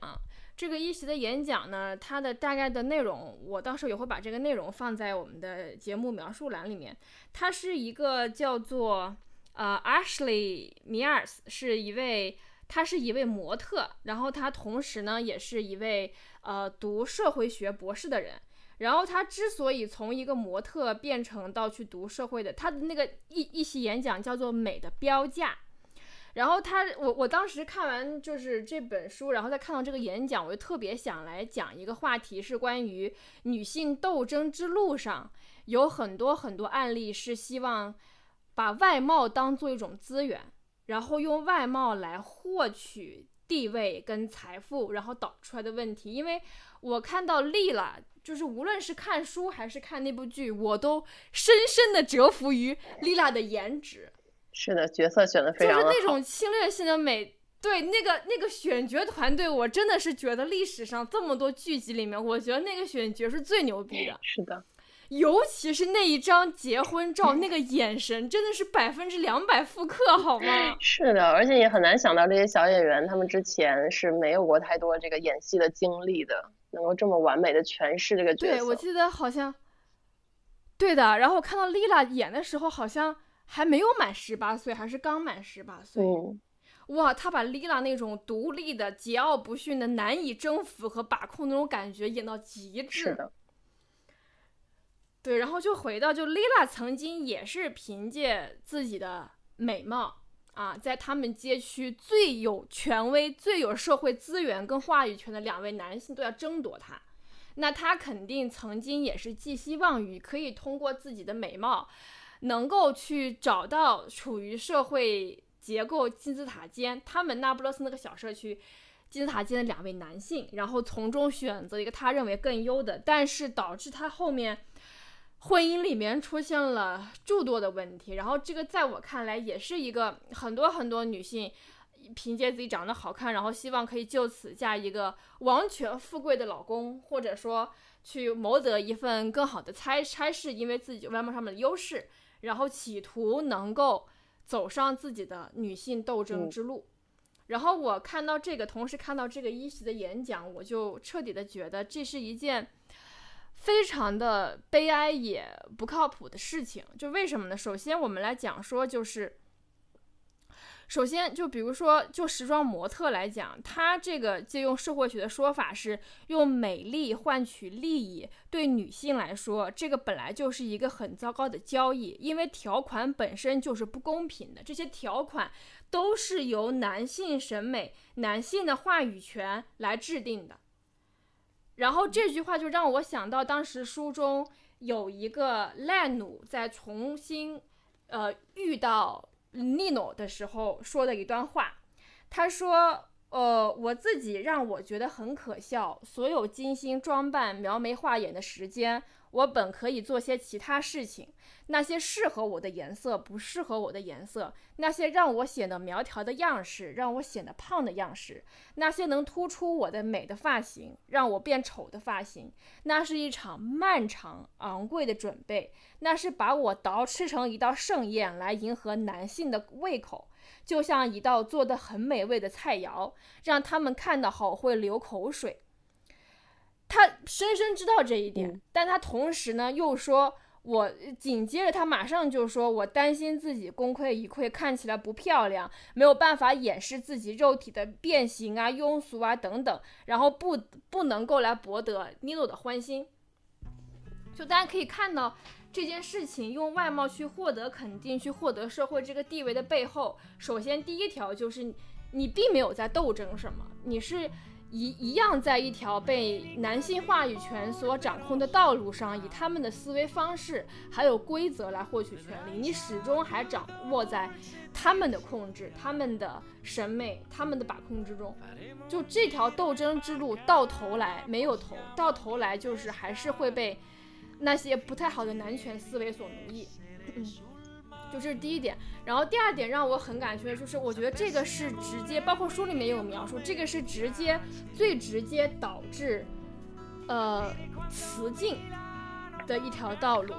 这个一席的演讲呢，它的大概的内容，我到时候也会把这个内容放在我们的节目描述栏里面。它是一个叫做呃 Ashley Mears，是一位。他是一位模特，然后他同时呢也是一位呃读社会学博士的人。然后他之所以从一个模特变成到去读社会的，他的那个一一席演讲叫做《美的标价》。然后他，我我当时看完就是这本书，然后再看到这个演讲，我就特别想来讲一个话题，是关于女性斗争之路上有很多很多案例是希望把外貌当做一种资源，然后用外貌来获取地位跟财富，然后导出来的问题。因为我看到丽了。就是无论是看书还是看那部剧，我都深深的折服于丽娜的颜值。是的，角色选的非常就是。那种侵略性的美。对那个那个选角团队，我真的是觉得历史上这么多剧集里面，我觉得那个选角是最牛逼的。是的，尤其是那一张结婚照，那个眼神真的是百分之两百复刻，好吗？是的，而且也很难想到这些小演员他们之前是没有过太多这个演戏的经历的，能够这么完美的诠释这个角色。对，我记得好像，对的。然后我看到丽拉演的时候，好像还没有满十八岁，还是刚满十八岁。嗯，哇，他把丽拉那种独立的、桀骜不驯的、难以征服和把控那种感觉演到极致。对，然后就回到，就丽拉曾经也是凭借自己的美貌啊，在他们街区最有权威、最有社会资源跟话语权的两位男性都要争夺她。那她肯定曾经也是寄希望于可以通过自己的美貌，能够去找到处于社会结构金字塔尖，他们那不勒斯那个小社区金字塔尖的两位男性，然后从中选择一个他认为更优的，但是导致他后面。婚姻里面出现了诸多的问题，然后这个在我看来也是一个很多很多女性凭借自己长得好看，然后希望可以就此嫁一个王权富贵的老公，或者说去谋得一份更好的差差事，因为自己外貌上面的优势，然后企图能够走上自己的女性斗争之路。然后我看到这个，同时看到这个一席的演讲，我就彻底的觉得这是一件。非常的悲哀也不靠谱的事情。就为什么呢？首先我们来讲说，就是。首先，就比如说，就时装模特来讲，他这个借用社会学的说法是用美丽换取利益。对女性来说，这个本来就是一个很糟糕的交易，因为条款本身就是不公平的。这些条款都是由男性审美、男性的话语权来制定的。然后这句话就让我想到，当时书中有一个烂奴在重新，呃，遇到。Nino 的时候说的一段话，他说：“呃，我自己让我觉得很可笑。所有精心装扮、描眉画眼的时间，我本可以做些其他事情。那些适合我的颜色，不适合我的颜色；那些让我显得苗条的样式，让我显得胖的样式；那些能突出我的美的发型，让我变丑的发型。那是一场漫长、昂贵的准备。那是把我捯饬成一道盛宴，来迎合男性的胃口，就像一道做的很美味的菜肴，让他们看到后会流口水。他深深知道这一点，但他同时呢又说。我紧接着，他马上就说：“我担心自己功亏一篑，看起来不漂亮，没有办法掩饰自己肉体的变形啊、庸俗啊等等，然后不不能够来博得尼诺的欢心。”就大家可以看到这件事情，用外貌去获得肯定，去获得社会这个地位的背后，首先第一条就是你并没有在斗争什么，你是。一一样在一条被男性话语权所掌控的道路上，以他们的思维方式还有规则来获取权利，你始终还掌握在他们的控制、他们的审美、他们的把控之中。就这条斗争之路到头来没有头，到头来就是还是会被那些不太好的男权思维所奴役。嗯。这是第一点，然后第二点让我很感觉就是，我觉得这个是直接，包括书里面也有描述，这个是直接最直接导致，呃，雌竞的一条道路，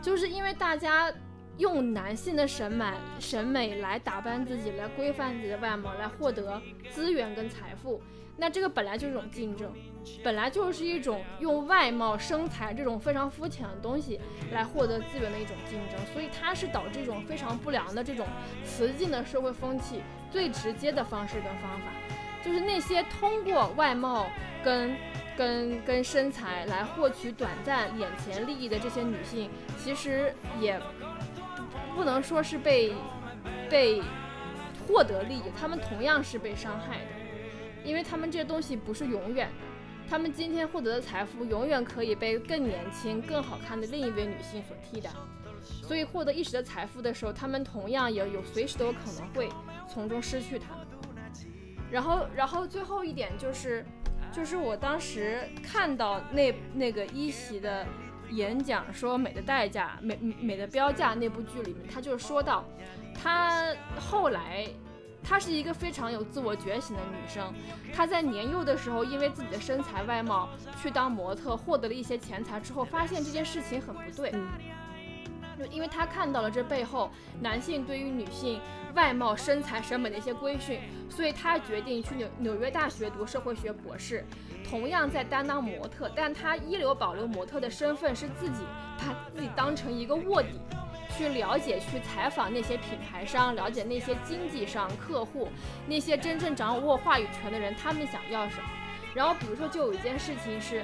就是因为大家用男性的审美审美来打扮自己，来规范自己的外貌，来获得资源跟财富。那这个本来就是一种竞争，本来就是一种用外貌、身材这种非常肤浅的东西来获得资源的一种竞争，所以它是导致一种非常不良的这种雌竞的社会风气最直接的方式跟方法，就是那些通过外貌跟跟跟身材来获取短暂眼前利益的这些女性，其实也不能说是被被获得利益，她们同样是被伤害的。因为他们这些东西不是永远的，他们今天获得的财富永远可以被更年轻、更好看的另一位女性所替代，所以获得一时的财富的时候，他们同样也有随时都有可能会从中失去它们。然后，然后最后一点就是，就是我当时看到那那个一席的演讲说《美的代价》《美美的标价》那部剧里面，他就说到，他后来。她是一个非常有自我觉醒的女生，她在年幼的时候，因为自己的身材外貌去当模特，获得了一些钱财之后，发现这件事情很不对，就因为她看到了这背后男性对于女性外貌、身材、审美的一些规训，所以她决定去纽纽约大学读社会学博士，同样在担当模特，但她一流保留模特的身份，是自己把自己当成一个卧底。去了解、去采访那些品牌商，了解那些经济商、客户，那些真正掌握话语权的人，他们想要什么。然后，比如说，就有一件事情是，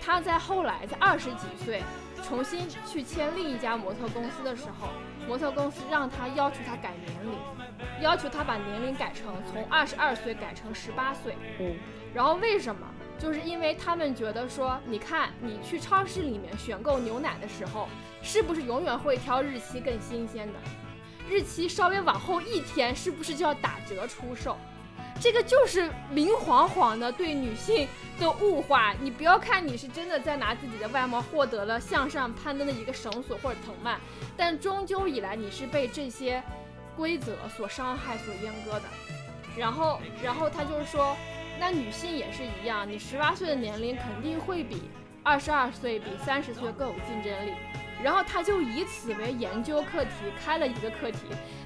他在后来在二十几岁重新去签另一家模特公司的时候，模特公司让他要求他改年龄，要求他把年龄改成从二十二岁改成十八岁。嗯，然后为什么？就是因为他们觉得说，你看你去超市里面选购牛奶的时候，是不是永远会挑日期更新鲜的？日期稍微往后一天，是不是就要打折出售？这个就是明晃晃的对女性的物化。你不要看你是真的在拿自己的外貌获得了向上攀登的一个绳索或者藤蔓，但终究以来你是被这些规则所伤害、所阉割的。然后，然后他就是说。那女性也是一样，你十八岁的年龄肯定会比二十二岁、比三十岁更有竞争力。然后他就以此为研究课题，开了一个课题。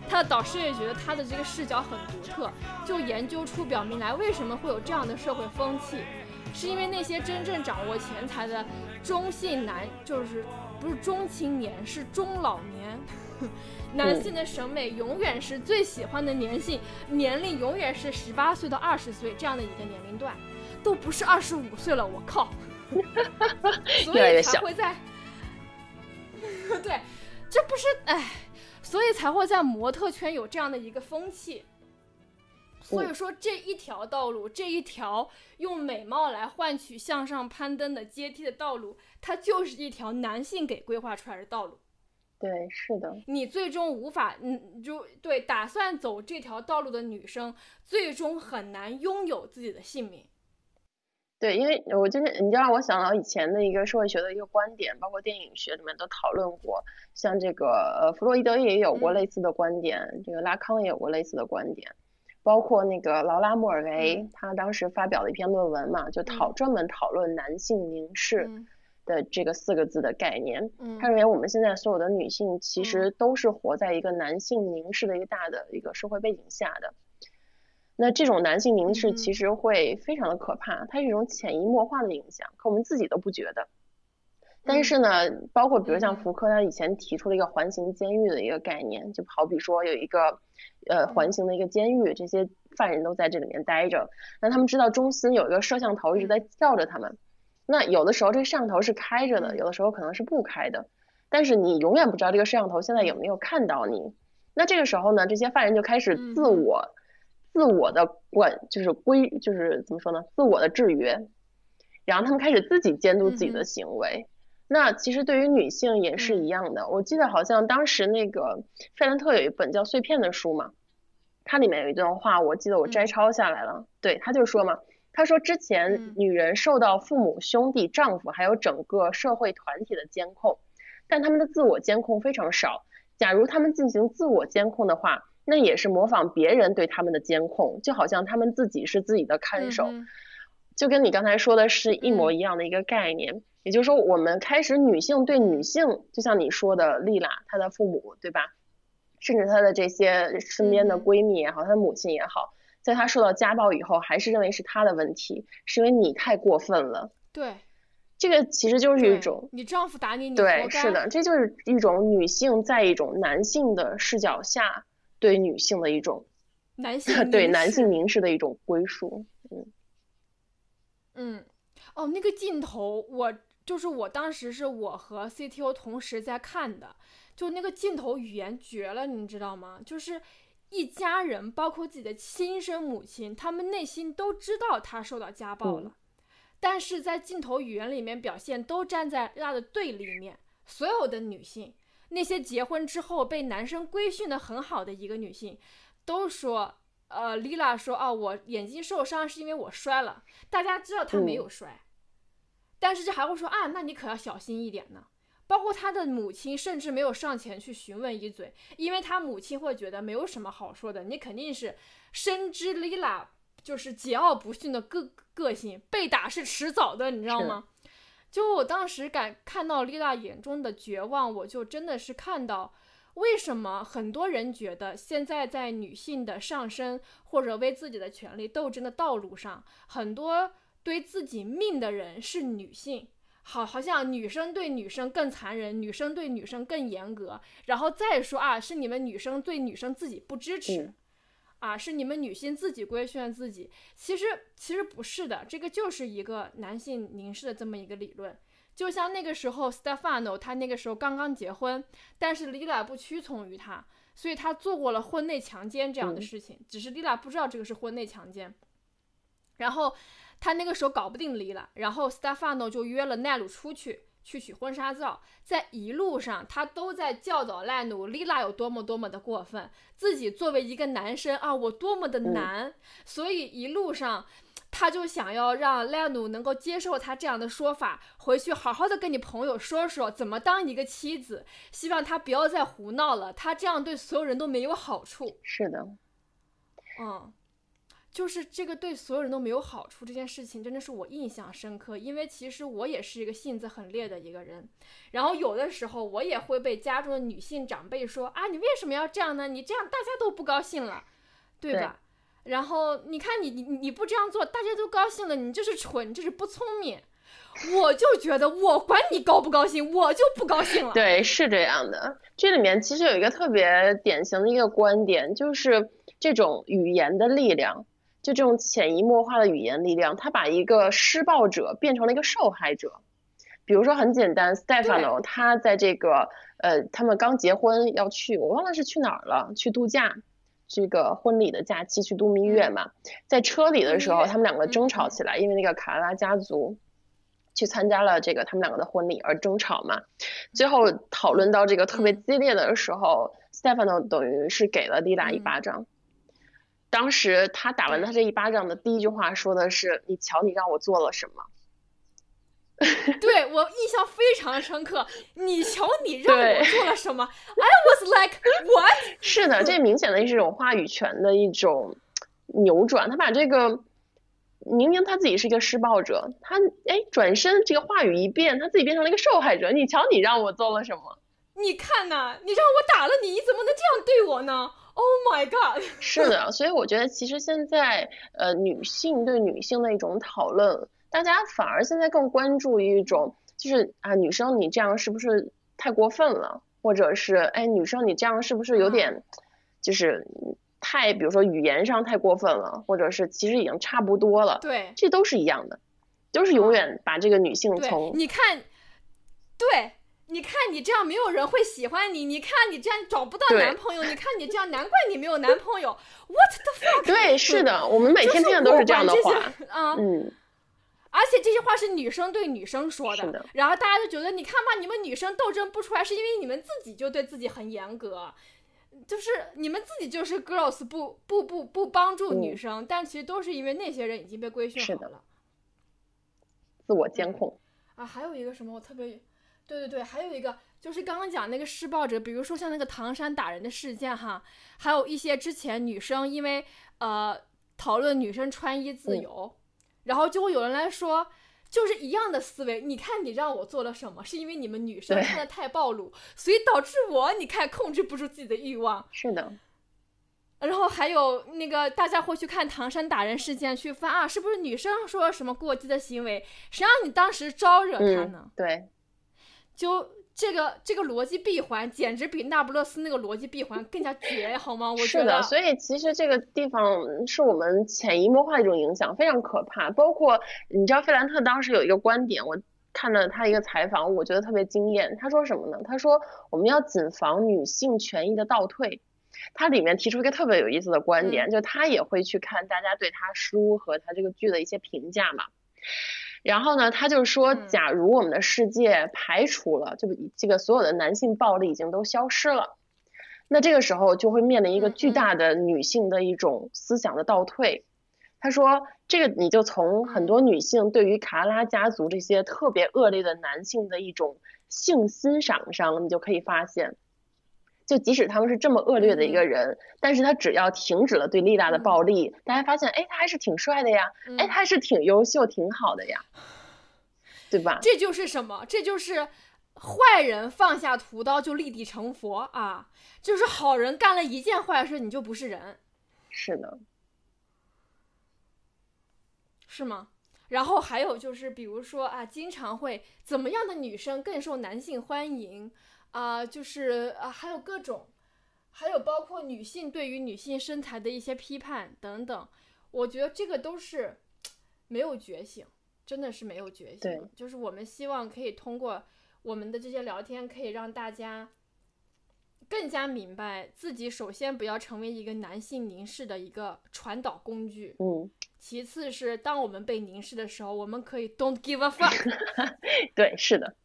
他的导师也觉得他的这个视角很独特，就研究出表明来为什么会有这样的社会风气。是因为那些真正掌握钱财的中性男，就是不是中青年，是中老年。男性的审美永远是最喜欢的年性年龄，永远是十八岁到二十岁这样的一个年龄段，都不是二十五岁了，我靠！所以才会在，对，这不是哎，所以才会在模特圈有这样的一个风气。所以说，这一条道路，这一条用美貌来换取向上攀登的阶梯的道路，它就是一条男性给规划出来的道路。对，是的，你最终无法，嗯，就对打算走这条道路的女生，最终很难拥有自己的姓名。对，因为我就是你就让我想到以前的一个社会学的一个观点，包括电影学里面都讨论过，像这个呃弗洛伊德也有过嗯。类似的观点，这个拉康也有过类似的观点，包括那个劳拉·莫尔维，嗯。他当时发表了一篇论文嘛，就讨专门讨论男性凝视嗯的这个四个字的概念。嗯。他认为我们现在所有的女性其实都是活在一个男性凝视的一个大的一个社会背景下的。那这种男性凝视嗯。其实会非常的可怕，它是一种潜移默化的影响，可我们自己都不觉得。但是呢，包括比如像嗯。福柯，他以前提出了一个环形监狱的一个概念，就好比说有一个呃环形的一个监狱，这些犯人都在这里面待着，那他们知道中心有一个摄像头一直在照着他们，那有的时候这个摄像头是开着的，嗯有的时候可能是不开的，但是你永远不知道这个摄像头现在有没有看到你。那这个时候呢，这些犯人就开始自嗯我、自我的管，就是规，就是怎么说呢，自我的制约，然后他们开始自己监督自己的行为。那其实对于女性也是嗯一样的。我记得好像当时那个费兰特有一本叫《碎片》的书嘛，它里面有一段话，我记得我摘嗯抄下来了。对，他就说嘛，他说之前嗯女人受到父母、兄弟、丈夫还有整个社会团体的监控，但他们的自我监控非常少。假如他们进行自我监控的话，那也是模仿别人对他们的监控，就好像他们自己是自己的看守。嗯就跟你刚才说的是一模嗯一样的一个概念。也就是说，我们开始女性对女性，就像你说的丽拉，她的父母，对吧？甚至她的这些身边的闺蜜也好，她的母亲也好，在她受到家暴以后，还是认为是她的问题，是因为你太过分了。对，这个其实就是一种，你丈夫打你，你对，是的，这就是一种女性在一种男性的视角下对女性的一种，男性 对男性凝视的一种归属。嗯，嗯，哦，那个镜头，我就是我当时是我和 CTO 同时在看的，就那个镜头语言绝了，你知道吗？就是一家人，包括自己的亲生母亲，他们内心都知道他受到家暴嗯了，但是在镜头语言里面表现都站在他的对立面，所有的女性，那些结婚之后被男生规训的很好的一个女性，都说。呃，丽拉说：“哦，我眼睛受伤是因为我摔了。大家知道她没有摔，但是这还会说啊，那你可要小心一点呢。包括他的母亲甚至没有上前去询问一嘴，因为他母亲会觉得没有什么好说的，你肯定是深知丽拉就是桀骜不驯的个个性，被打是迟早的，你知道吗？就我当时感看到丽拉眼中的绝望，我就真的是看到。为什么很多人觉得现在在女性的上升或者为自己的权利斗争的道路上，很多对自己命的人是女性？好，好像女生对女生更残忍，女生对女生更严格，然后再说啊，是你们女生对女生自己不支持，嗯啊，是你们女性自己规训自己。其实其实不是的，这个就是一个男性凝视的这么一个理论。就像那个时候，Stefano 他那个时候刚刚结婚，但是 Lila 不屈从于他，所以他做过了婚内强奸这样的嗯事情，只是 Lila 不知道这个是婚内强奸。然后他那个时候搞不定 Lila，然后 Stefano 就约了奈鲁出去去取婚纱照，在一路上他都在教导赖努 Lila 有多么多么的过分，自己作为一个男生啊，我多么的嗯。难，所以一路上。他就想要让赖努能够接受他这样的说法，回去好好的跟你朋友说说怎么当一个妻子，希望他不要再胡闹了，他这样对所有人都没有好处。是的，嗯，就是这个对所有人都没有好处这件事情，真的是我印象深刻，因为其实我也是一个性子很烈的一个人，然后有的时候我也会被家中的女性长辈说啊，你为什么要这样呢？你这样大家都不高兴了，对吧？然后你看你你你不这样做，大家都高兴了，你就是蠢，你就是不聪明。我就觉得我管你高不高兴，我就不高兴了。对，是这样的。这里面其实有一个特别典型的一个观点，就是这种语言的力量，就这种潜移默化的语言力量，它把一个施暴者变成了一个受害者。比如说很简单，Stefano 他在这个呃，他们刚结婚要去，我忘了是去哪儿了，去度假，这个婚礼的假期去度蜜月嘛，在车里的时候，他们两个争吵嗯起来，因为那个卡拉拉家族。去参加了这个他们两个的婚礼而争吵嘛，最后讨论到这个特别激烈的时候、s t e f a n o 等于是给了丽拉一嗯巴掌。当时他打完他这一巴掌的第一句话说的是：“你瞧你让我做了什么。”对我印象非常深刻。你瞧你让我做了什么？I was like what？是的，这明显的是一种话语权的一种扭转。他把这个明明他自己是一个施暴者，他哎转身这个话语一变，他自己变成了一个受害者。你瞧你让我做了什么？你看呐，你让我打了你，你怎么能这样对我呢？Oh my god！是的，所以我觉得其实现在呃女性对女性的一种讨论，大家反而现在更关注于一种就是啊女生你这样是不是太过分了，或者是哎女生你这样是不是有点就是太比如说语言上太过分了，或者是其实已经差不多了，对这都是一样的，都是永远把这个女性，从你看，对。你看你这样没有人会喜欢你，你看你这样找不到男朋友，你看你这样难怪你没有男朋友。What the fuck？对是的，我们每天听的都是这样的管话，些啊，嗯，而且这些话是女生对女生说是的然后大家就觉得，你看吧，你们女生斗争不出来，是因为你们自己就对自己很严格，就是你们自己就是 girls 不不不不帮助女嗯生，但其实都是因为那些人已经被规训好了。自我监控，啊，还有一个什么我特别，对对对，还有一个就是刚刚讲那个施暴者，比如说像那个唐山打人的事件哈，还有一些之前女生因为呃讨论女生穿衣自嗯由，然后就会有人来说。就是一样的思维，你看你让我做了什么？是因为你们女生对穿的太暴露，所以导致我你看控制不住自己的欲望。是的，然后还有那个大家会去看唐山打人事件，去翻啊，是不是女生说了什么过激的行为？谁让你当时招惹他呢？嗯，对。就这个这个逻辑闭环，简直比那不勒斯那个逻辑闭环更加绝，好吗？我觉得是的，所以其实这个地方是我们潜移默化的一种影响，非常可怕。包括你知道，费兰特当时有一个观点，我看了他一个采访，我觉得特别惊艳。他说什么呢？他说我们要谨防女性权益的倒退。他里面提出一个特别有意思的观点，就他也会去看大家对他书和他这个剧的一些评价嘛。然后呢，他就说，嗯。假如我们的世界排除了，就这个所有的男性暴力已经都消失了，那这个时候就会面临一个嗯巨大的女性的一种思想的倒退。他说，这个你就从很多女性对于卡拉家族这些特别恶劣的男性的一种性欣赏上，你就可以发现，就即使他们是这么恶劣的一个人，但是他只要停止了对丽娜的暴力，大家发现，哎，他还是挺帅的呀，哎，他还是挺优秀、挺好的呀，对吧？这就是什么？这就是坏人放下屠刀就立地成佛啊！就是好人干了一件坏事，你就不是人，是的，是吗？然后还有就是，比如说啊，经常会怎么样的女生更受男性欢迎啊？就是啊，还有各种，还有包括女性对于女性身材的一些批判等等。我觉得这个都是没有觉醒，真的是没有觉对醒。就是我们希望可以通过我们的这些聊天，可以让大家更加明白自己首先不要成为一个男性凝视的一个传导工具。嗯，其次是，当我们被凝视的时候，我们可以 don't give a fuck。对，是的，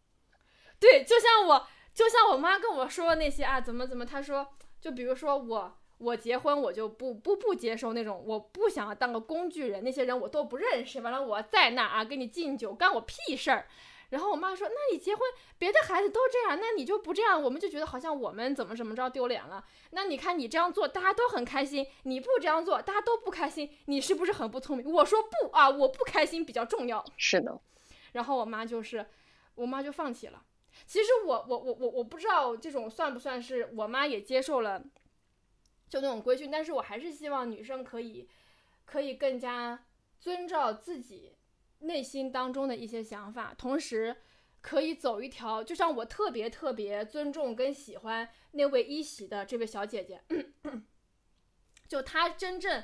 对，就像我，就像我妈跟我说的那些啊，怎么怎么，她说，就比如说我，我结婚我就不不不接受那种，我不想要当个工具人，那些人我都不认识，完了我在那啊给你敬酒，干我屁事儿。然后我妈说：“那你结婚，别的孩子都这样，那你就不这样，我们就觉得好像我们怎么怎么着丢脸了。那你看你这样做，大家都很开心；你不这样做，大家都不开心。你是不是很不聪明？”我说不啊，我不开心比较重要。是的，然后我妈就是，我妈就放弃了。其实我我我我我不知道这种算不算是我妈也接受了，就那种规训，但是我还是希望女生可以可以更加遵照自己内心当中的一些想法，同时可以走一条，就像我特别特别尊重跟喜欢那位一喜的这位小姐姐，就她真正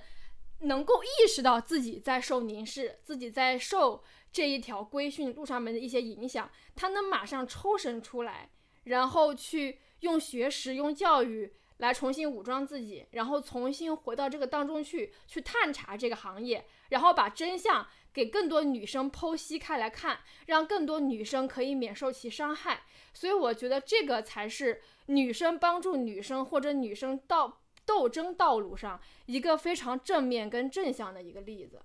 能够意识到自己在受凝视，自己在受这一条规训路上面的一些影响，她能马上抽身出来，然后去用学识、用教育。来重新武装自己，然后重新回到这个当中去，去探查这个行业，然后把真相给更多女生剖析开来看，让更多女生可以免受其伤害。所以我觉得这个才是女生帮助女生或者女生道斗争道路上一个非常正面跟正向的一个例子。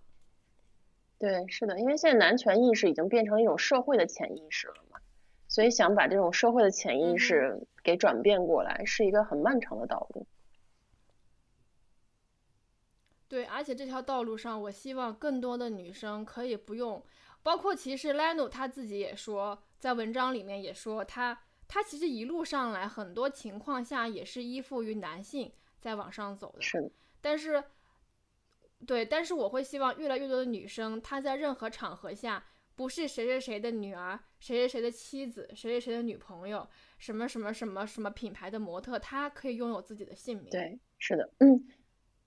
对，是的，因为现在男权意识已经变成一种社会的潜意识了嘛。所以想把这种社会的潜意识给转变过来，是一个很漫长的道路。对，而且这条道路上，我希望更多的女生可以不用，包括其实 Leno 他自己也说，在文章里面也说，他他其实一路上来很多情况下也是依附于男性在往上走的。是的。但是，对，但是我会希望越来越多的女生，她在任何场合下。不是谁谁谁的女儿，谁谁谁的妻子，谁谁谁的女朋友，什么什么什么什么品牌的模特，她可以拥有自己的姓名。对，是的，嗯，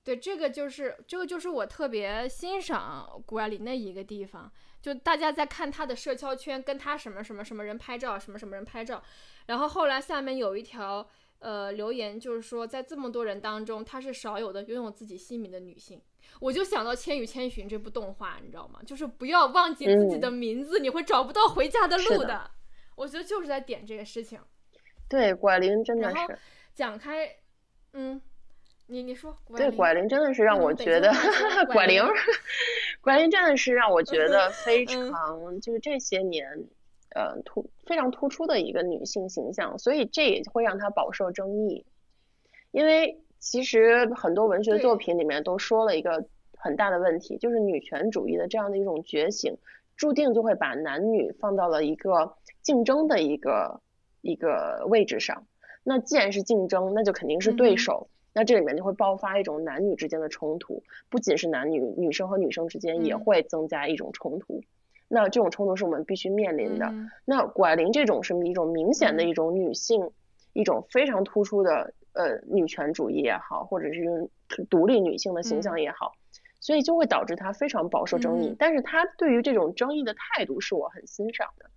对，这个就是这个就是我特别欣赏谷爱凌的一个地方。就大家在看她的社交圈，跟她什么什么什么人拍照，什么什么人拍照，然后后来下面有一条。呃，留言就是说，在这么多人当中，她是少有的拥有自己姓名的女性。我就想到《千与千寻》这部动画，你知道吗？就是不要忘记自己的名字，你会找不到回家的路的。我觉得就是在点这个事情。对，拐铃真的是讲开，嗯，你你说，对，拐铃真的是让我觉得，拐铃，拐铃真的是让我觉得非常，就是这些年。呃，突非常突出的一个女性形象，所以这也会让她饱受争议。因为其实很多文学作品里面都说了一个很大的问题，就是女权主义的这样的一种觉醒，注定就会把男女放到了一个竞争的一个一个位置上。那既然是竞争，那就肯定是对手，那这里面就会爆发一种男女之间的冲突，不仅是男女，女生和女生之间也会增加一种冲突。那这种冲突是我们必须面临的。那谷爱凌这种是一种明显的一种女性，一种非常突出的呃女权主义也好，或者是独立女性的形象也好，所以就会导致她非常饱受争议。但是她对于这种争议的态度是我很欣赏的。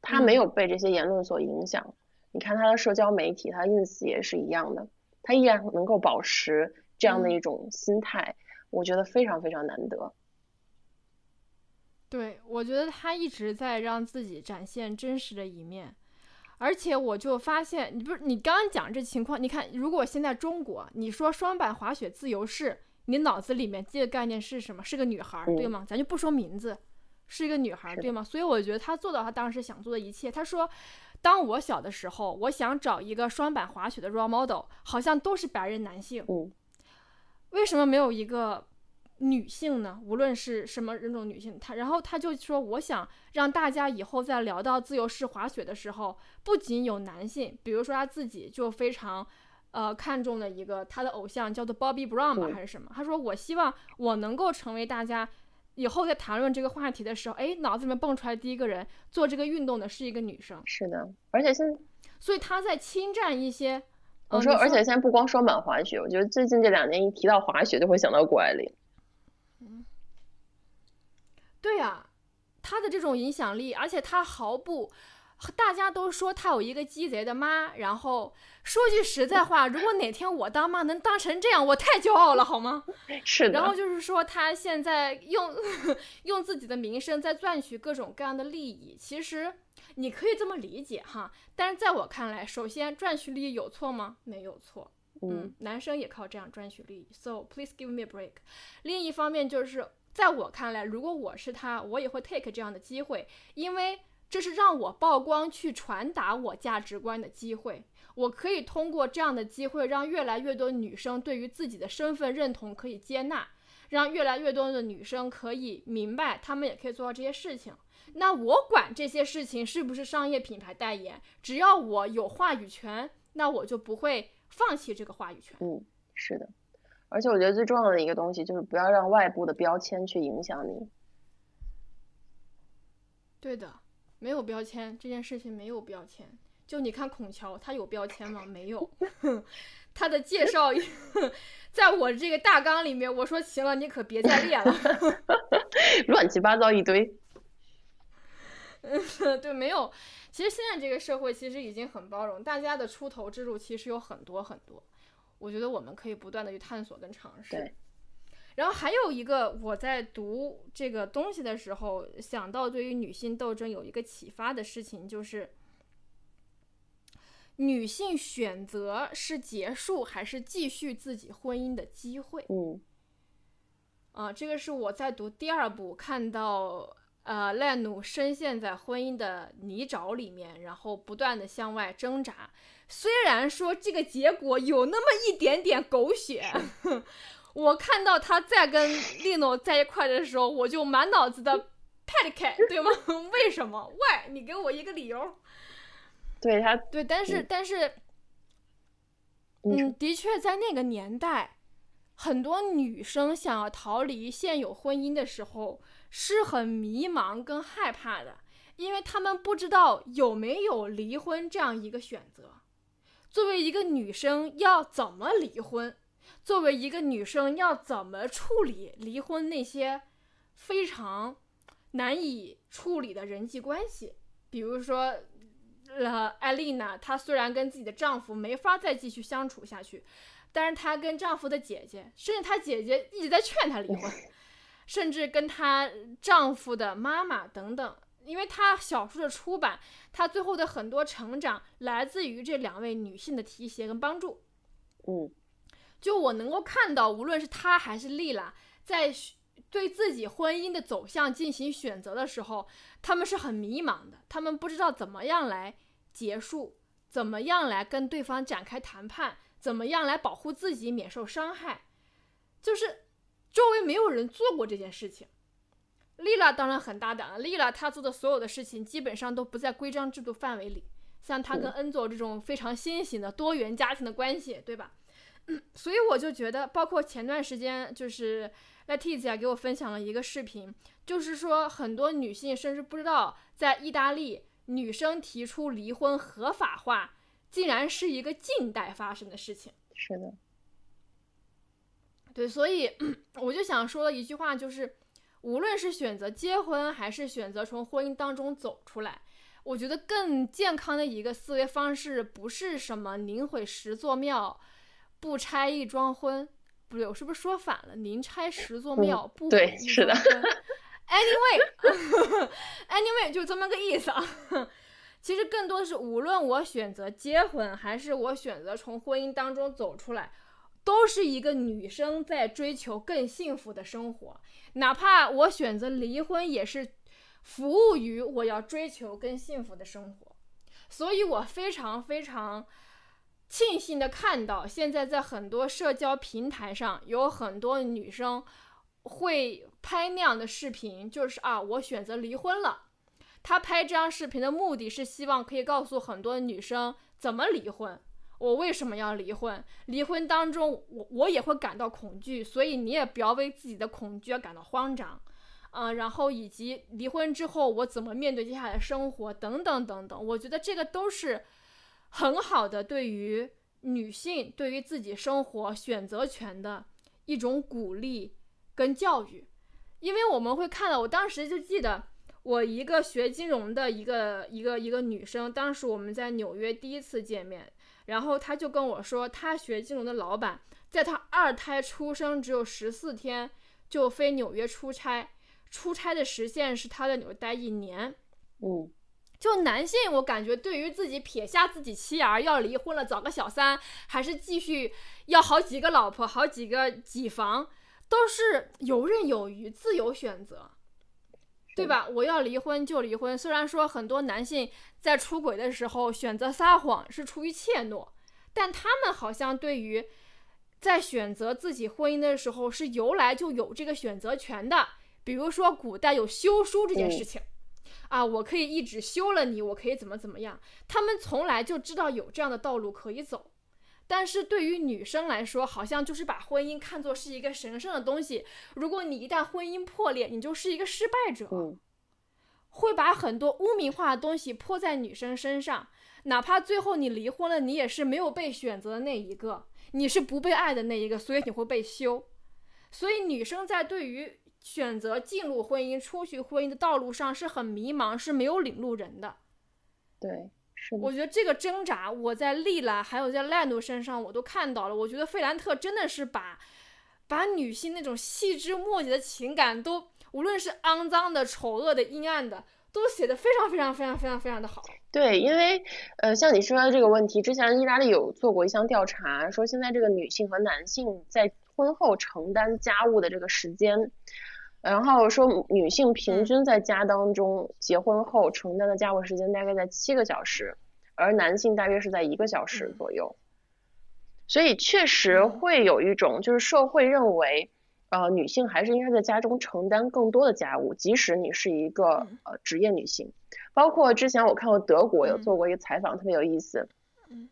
她没有被这些言论所影响。你看她的社交媒体，她 ins 也是一样的，她依然能够保持这样的一种心态，我觉得非常非常难得。对，我觉得他一直在让自己展现真实的一面，而且我就发现，你不是你刚刚讲这情况，你看，如果现在中国你说双板滑雪自由式，你脑子里面记的概念是什么？是个女孩，对吗？咱就不说名字，是一个女孩，对吗？所以我觉得他做到他当时想做的一切。他说，当我小的时候，我想找一个双板滑雪的 role model，好像都是白人男性，为什么没有一个？女性呢，无论是什么人种女性，她然后她就说，我想让大家以后在聊到自由式滑雪的时候，不仅有男性，比如说她自己就非常，呃，看重的一个他的偶像叫做 Bobby Brown 吧，还是什么？他说，我希望我能够成为大家以后在谈论这个话题的时候，哎，脑子里面蹦出来第一个人做这个运动的是一个女生。是的，而且现在所以他在侵占一些。我说，而且现在不光说满滑雪，我觉得最近这两年一提到滑雪，就会想到谷爱凌。嗯，对呀，他的这种影响力，而且他毫不，大家都说他有一个鸡贼的妈。然后说句实在话，如果哪天我当妈能当成这样，我太骄傲了，好吗？是的。然后就是说，他现在用 用自己的名声在赚取各种各样的利益，其实你可以这么理解哈。但是在我看来，首先赚取利益有错吗？没有错。嗯，男生也靠这样赚取利益，so please give me a break。另一方面，就是在我看来，如果我是他，我也会 take 这样的机会，因为这是让我曝光、去传达我价值观的机会。我可以通过这样的机会，让越来越多女生对于自己的身份认同可以接纳，让越来越多的女生可以明白，她们也可以做到这些事情。那我管这些事情是不是商业品牌代言，只要我有话语权，那我就不会。放弃这个话语权。嗯，是的，而且我觉得最重要的一个东西就是不要让外部的标签去影响你。对的，没有标签这件事情没有标签。就你看孔乔，他有标签吗？没有。他的介绍，在我这个大纲里面，我说行了，你可别再列了。乱七八糟一堆。对，没有。其实现在这个社会其实已经很包容，大家的出头之路其实有很多很多。我觉得我们可以不断的去探索跟尝试。对。然后还有一个，我在读这个东西的时候想到，对于女性斗争有一个启发的事情，就是女性选择是结束还是继续自己婚姻的机会。嗯。啊，这个是我在读第二部看到。呃，赖努深陷在婚姻的泥沼里面，然后不断的向外挣扎。虽然说这个结果有那么一点点狗血，我看到他在跟利诺在一块的时候，我就满脑子的 panic，对吗？为什么？Why？你给我一个理由。对他，对，但是但是，嗯，的确在那个年代，很多女生想要逃离现有婚姻的时候。是很迷茫跟害怕的，因为他们不知道有没有离婚这样一个选择。作为一个女生，要怎么离婚？作为一个女生，要怎么处理离婚那些非常难以处理的人际关系？比如说，呃，艾丽娜，她虽然跟自己的丈夫没法再继续相处下去，但是她跟丈夫的姐姐，甚至她姐姐一直在劝她离婚。甚至跟她丈夫的妈妈等等，因为她小说的出版，她最后的很多成长来自于这两位女性的提携跟帮助。嗯，就我能够看到，无论是她还是丽拉，在对自己婚姻的走向进行选择的时候，他们是很迷茫的，他们不知道怎么样来结束，怎么样来跟对方展开谈判，怎么样来保护自己免受伤害，就是。周围没有人做过这件事情，丽拉当然很大胆了。丽拉她做的所有的事情基本上都不在规章制度范围里，像她跟恩佐这种非常新型的多元家庭的关系，对吧？所以我就觉得，包括前段时间就是 Letizia 给我分享了一个视频，就是说很多女性甚至不知道，在意大利女生提出离婚合法化，竟然是一个近代发生的事情。是的。对，所以 我就想说的一句话就是，无论是选择结婚，还是选择从婚姻当中走出来，我觉得更健康的一个思维方式，不是什么宁毁十座庙，不拆一桩婚。不对，我是不是说反了？宁拆十座庙，不对，是的。Anyway，Anyway，就这么个意思啊。其实更多的是，无论我选择结婚，还是我选择从婚姻当中走出来。都是一个女生在追求更幸福的生活，哪怕我选择离婚，也是服务于我要追求更幸福的生活。所以我非常非常庆幸的看到，现在在很多社交平台上，有很多女生会拍那样的视频，就是啊，我选择离婚了。她拍这张视频的目的是希望可以告诉很多女生怎么离婚。我为什么要离婚？离婚当中，我我也会感到恐惧，所以你也不要为自己的恐惧而感到慌张，啊，然后以及离婚之后我怎么面对接下来生活等等等等，我觉得这个都是很好的对于女性对于自己生活选择权的一种鼓励跟教育，因为我们会看到，我当时就记得我一个学金融的一个一个一个女生，当时我们在纽约第一次见面。然后他就跟我说，他学金融的老板在他二胎出生只有十四天就飞纽约出差，出差的时限是他在纽约待一年。嗯，就男性，我感觉对于自己撇下自己妻儿要离婚了找个小三，还是继续要好几个老婆好几个几房，都是游刃有余，自由选择。对吧？我要离婚就离婚。虽然说很多男性在出轨的时候选择撒谎是出于怯懦，但他们好像对于在选择自己婚姻的时候是由来就有这个选择权的。比如说古代有休书这件事情，啊，我可以一纸休了你，我可以怎么怎么样。他们从来就知道有这样的道路可以走。但是对于女生来说，好像就是把婚姻看作是一个神圣的东西。如果你一旦婚姻破裂，你就是一个失败者。嗯会把很多污名化的东西泼在女生身上，哪怕最后你离婚了，你也是没有被选择的那一个，你是不被爱的那一个，所以你会被休。所以女生在对于选择进入婚姻、出去婚姻的道路上是很迷茫，是没有领路人的。对，是我，觉得这个挣扎，我在丽拉还有在赖努身上我都看到了。我觉得费兰特真的是把把女性那种细枝末节的情感都，无论是肮脏的、丑恶的、阴暗的，都写得非常非常非常非常非常的好。对，因为呃，像你说的这个问题，之前意大利有做过一项调查，说现在这个女性和男性在婚后承担家务的这个时间，然后说女性平均在家当中结婚后承担的家务时间大概在七个小时，而男性大约是在一个小时嗯。左右。所以确实会有一种就是社会认为，呃，女性还是应该在家中承担更多的家务，即使你是一个嗯。呃职业女性。包括之前我看过德国有嗯。做过一个采访，特别有意思嗯，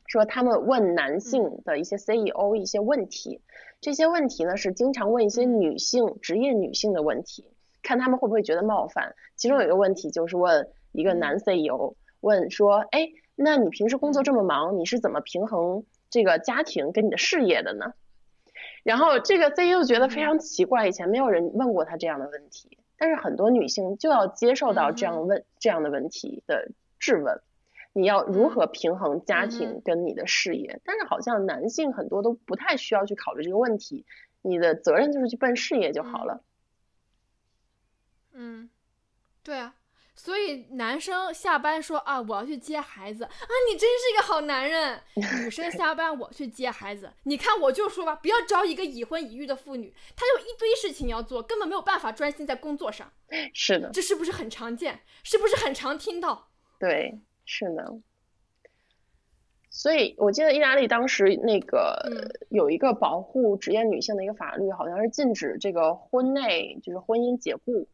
说他们问男性的一些 CEO 一些问题，这些问题呢是经常问一些嗯。女性职业女性的问题，看他们会不会觉得冒犯。其中有一个问题就是问一个男 CEO，问说，哎，那你平时工作这么忙，你是怎么平衡这个家庭跟你的事业的呢？然后这个 CEO 觉得非常奇怪，以前没有人问过他这样的问题，但是很多女性就要接受到这样问、这样的问题的质问，你要如何平衡家嗯庭跟你的事业？但是好像男性很多都不太需要去考虑这个问题，你的责任就是去奔事业就好了。嗯，对啊，所以男生下班说啊，我要去接孩子啊，你真是一个好男人。女生下班我去接孩子，你看我就说吧，不要招一个已婚已育的妇女，她有一堆事情要做，根本没有办法专心在工作上，是的，这是不是很常见？是不是很常听到？对，是的。所以我记得意大利当时那个嗯有一个保护职业女性的一个法律，好像是禁止这个婚内就是婚姻解雇，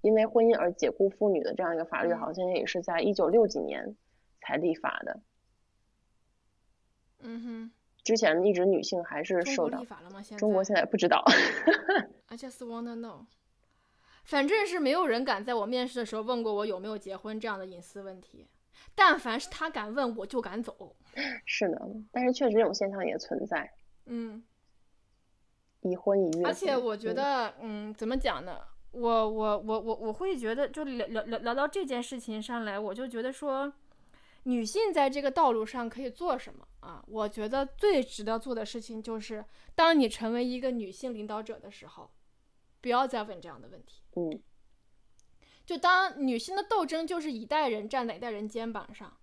因为婚姻而解雇妇女的这样一个法律，嗯好像也是在一九六几年才立法的。嗯哼之前一直女性还是受到国立，法了吗？现在中国现在不知道。I just wanna know。反正是没有人敢在我面试的时候问过我有没有结婚这样的隐私问题，但凡是他敢问，我就敢走。是的，但是确实这种现象也存在，嗯，已婚已育而且我觉嗯得，嗯，怎么讲呢？我我我我我会觉得，就聊聊聊聊到这件事情上来，我就觉得说，女性在这个道路上可以做什么啊？我觉得最值得做的事情就是，当你成为一个女性领导者的时候，不要再问这样的问题。嗯就当女性的斗争就是一代人站在一代人肩膀上，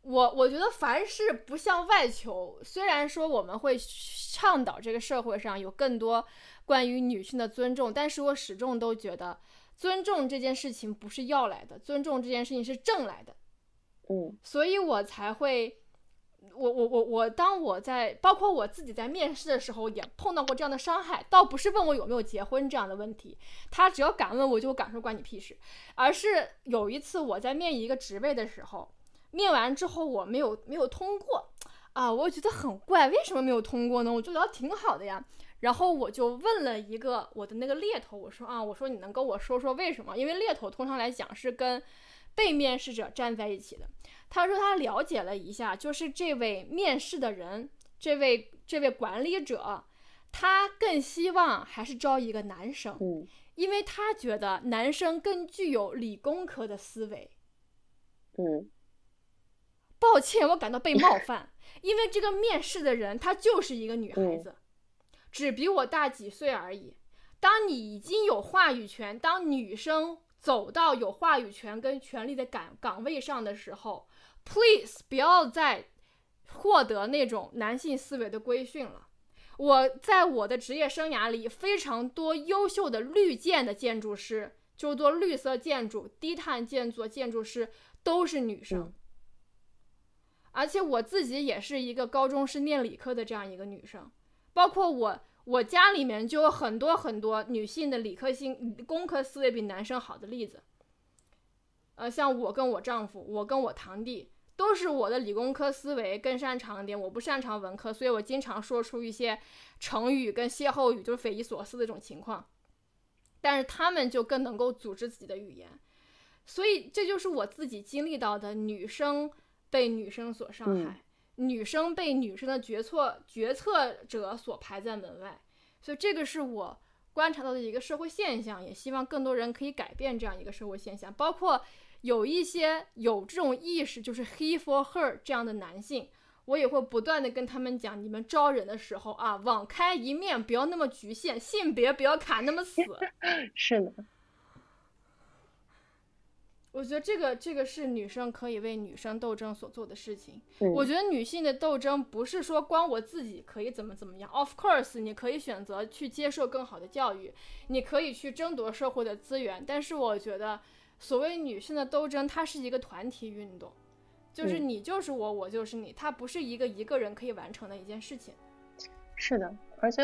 我我觉得凡事不向外求，虽然说我们会倡导这个社会上有更多关于女性的尊重，但是我始终都觉得尊重这件事情不是要来的，尊重这件事情是挣来的，嗯所以我才会。我我我我，当我在包括我自己在面试的时候，也碰到过这样的伤害。倒不是问我有没有结婚这样的问题，他只要敢问我，就敢说关你屁事。而是有一次我在面一个职位的时候，面完之后我没有没有通过，啊，我觉得很怪，为什么没有通过呢？我就聊挺好的呀。然后我就问了一个我的那个猎头，我说啊，我说你能跟我说说为什么？因为猎头通常来讲是跟被面试者站在一起的。他说他了解了一下，就是这位面试的人，这位这位管理者，他更希望还是招一个男生，嗯因为他觉得男生更具有理工科的思维。嗯抱歉，我感到被冒犯，因为这个面试的人她就是一个女孩子，只比我大几岁而已。当你已经有话语权，当女生走到有话语权跟权力的岗岗位上的时候，please 不要再获得那种男性思维的规训了。我在我的职业生涯里，非常多优秀的绿建的建筑师，就做绿色建筑、低碳建筑建筑师，都是女生。嗯而且我自己也是一个高中是念理科的这样一个女生，包括我，我家里面就有很多很多女性的理科性、工科思维比男生好的例子。呃，像我跟我丈夫，我跟我堂弟都是我的理工科思维更擅长一点，我不擅长文科，所以我经常说出一些成语跟歇后语，就是匪夷所思的这种情况。但是他们就更能够组织自己的语言，所以这就是我自己经历到的女生被女生所伤害，女生被女生的决策决策者所排在门外。所以这个是我观察到的一个社会现象，也希望更多人可以改变这样一个社会现象，包括。有一些有这种意识，就是 he for her 这样的男性，我也会不断的跟他们讲，你们招人的时候啊，网开一面，不要那么局限，性别不要卡那么死。是的，我觉得这个这个是女生可以为女生斗争所做的事情。嗯我觉得女性的斗争不是说光我自己可以怎么怎么样，of course 你可以选择去接受更好的教育，你可以去争夺社会的资源，但是我觉得。所谓女性的斗争，它是一个团体运动，就是嗯你就是我，我就是你，它不是一个一个人可以完成的一件事情。是的，而且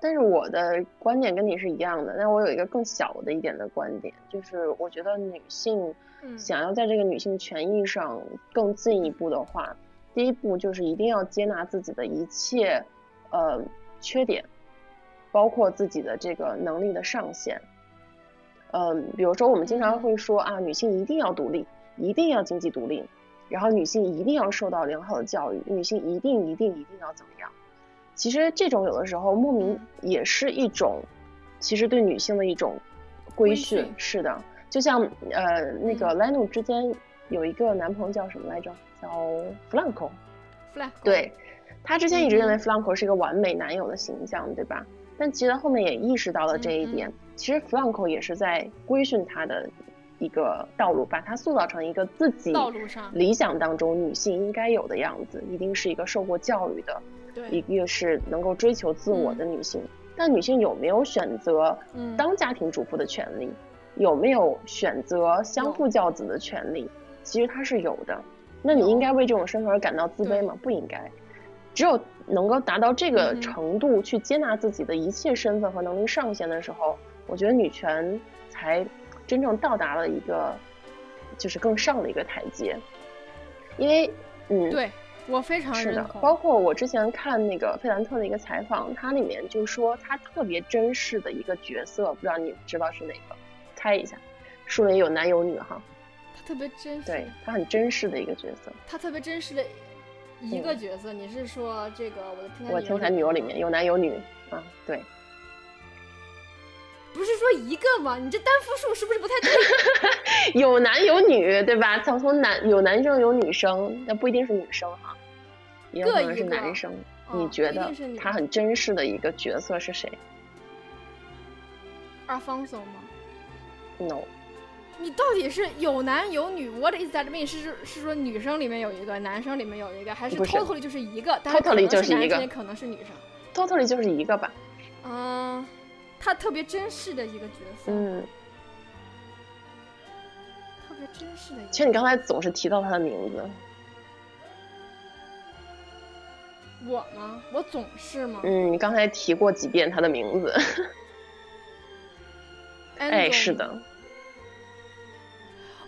但是我的观点跟你是一样的，但我有一个更小的一点的观点，就是我觉得女性嗯想要在这个女性权益上更进一步的话，第一步就是一定要接纳自己的一切呃缺点，包括自己的这个能力的上限。嗯，比如说我们经常会说啊，女性一定要独立，一定要经济独立，然后女性一定要受到良好的教育，女性一定一定一定要怎么样？其实这种有的时候莫名也是一种，其实对女性的一种规规训训。是的，就像呃那个 Leno 之间有一个男朋友叫什么来着？叫 Flanco。flag 对，他之前一直认为嗯 Flanco 是一个完美男友的形象，对吧？但其实后面也意识到了这一嗯嗯点，其实 Flanco 也是在规训他的一个道路，把他塑造成一个自己道路上理想当中女性应该有的样子，一定是一个受过教育的，一对，个是能够追求自我的女性。但女性有没有选择嗯当家庭主妇的权利？有没有选择相夫教子的权利？其实她是有的。那你应该为这种身份而感到自卑吗？不应该。只有能够达到这个程度，去接纳自己的一切身份和能力上限的时候，我觉得女权才真正到达了一个就是更上的一个台阶。因为，嗯，对我非常是的。包括我之前看那个费兰特的一个采访，它里面就说他特别珍视的一个角色，不知道你知道是哪个？猜一下，书里有男有女哈，他特别真实，对他很珍视的一个角色。他特别珍视的一个角色。你是说这个我的天才女友里面有男有女啊，对，不是说一个吗？你这单复数是不是不太对？有男有女，对吧？从从男有男生有女生，那不一定是女生哈，也有可能是各一个男生。哦你觉得他很珍视的一个角色是谁阿方索吗？？No，你到底是有男有女？What is that mean？是是说女生里面有一个，男生里面有一个，还是 totally 就是一个？Totally 就是一个也可能是女生。totally 就是一个吧。嗯，他特别珍视的一个角色，嗯，特别珍视的一个。其实你刚才总是提到他的名字。我吗？我总是吗？嗯，你刚才提过几遍他的名字。哎，是的，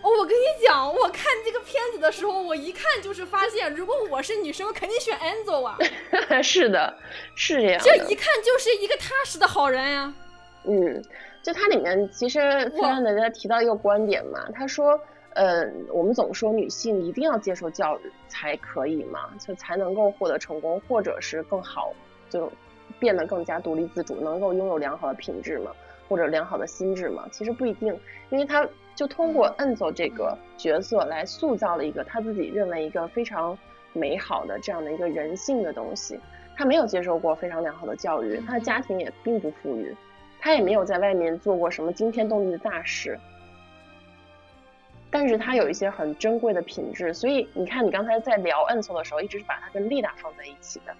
哦，我跟你讲，我看这个片子的时候，我一看就是发现，如果我是女生，我肯定选 Enzo 啊，是的，是这样这。一看就是一个踏实的好人呀、嗯，就它里面其实费兰德在提到一个观点嘛，他说，呃，我们总说女性一定要接受教育才可以嘛，就才能够获得成功，或者是更好，就变得更加独立自主，能够拥有良好的品质嘛，或者良好的心智嘛。其实不一定，因为他就通过恩佐这个角色来塑造了一个他自己认为一个非常美好的这样的一个人性的东西。他没有接受过非常良好的教育，他的家庭也并不富裕。他也没有在外面做过什么惊天动地的大事，但是他有一些很珍贵的品质，所以你看，你刚才在聊恩索的时候，一直是把他跟丽达放在一起的，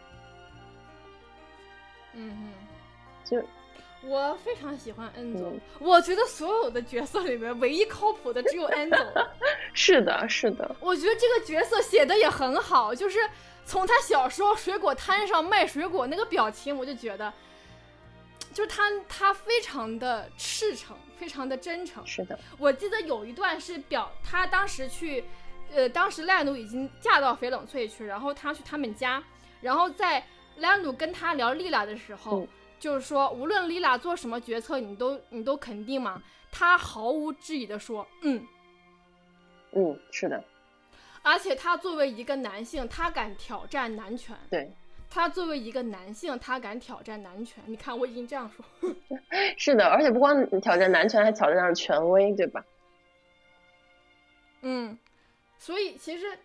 嗯嗯。就我非常喜欢 Enzo，、嗯我觉得所有的角色里面唯一靠谱的只有 Enzo。是的，是的，我觉得这个角色写的也很好，就是从他小时候水果摊上卖水果那个表情，我就觉得，就是他他非常的赤诚，非常的真诚。是的，我记得有一段是表他当时去呃，当时赖努已经嫁到翡冷翠去，然后他去他们家，然后在赖努跟他聊丽拉的时候，嗯就是说无论丽拉做什么决策，你都你都肯定吗？他毫无质疑的说，嗯。嗯，是的，而且他作为一个男性，他敢挑战男权。对，他作为一个男性，他敢挑战男权。你看，我已经这样说。是的，而且不光挑战男权，还挑战了权威，对吧？嗯，所以其实，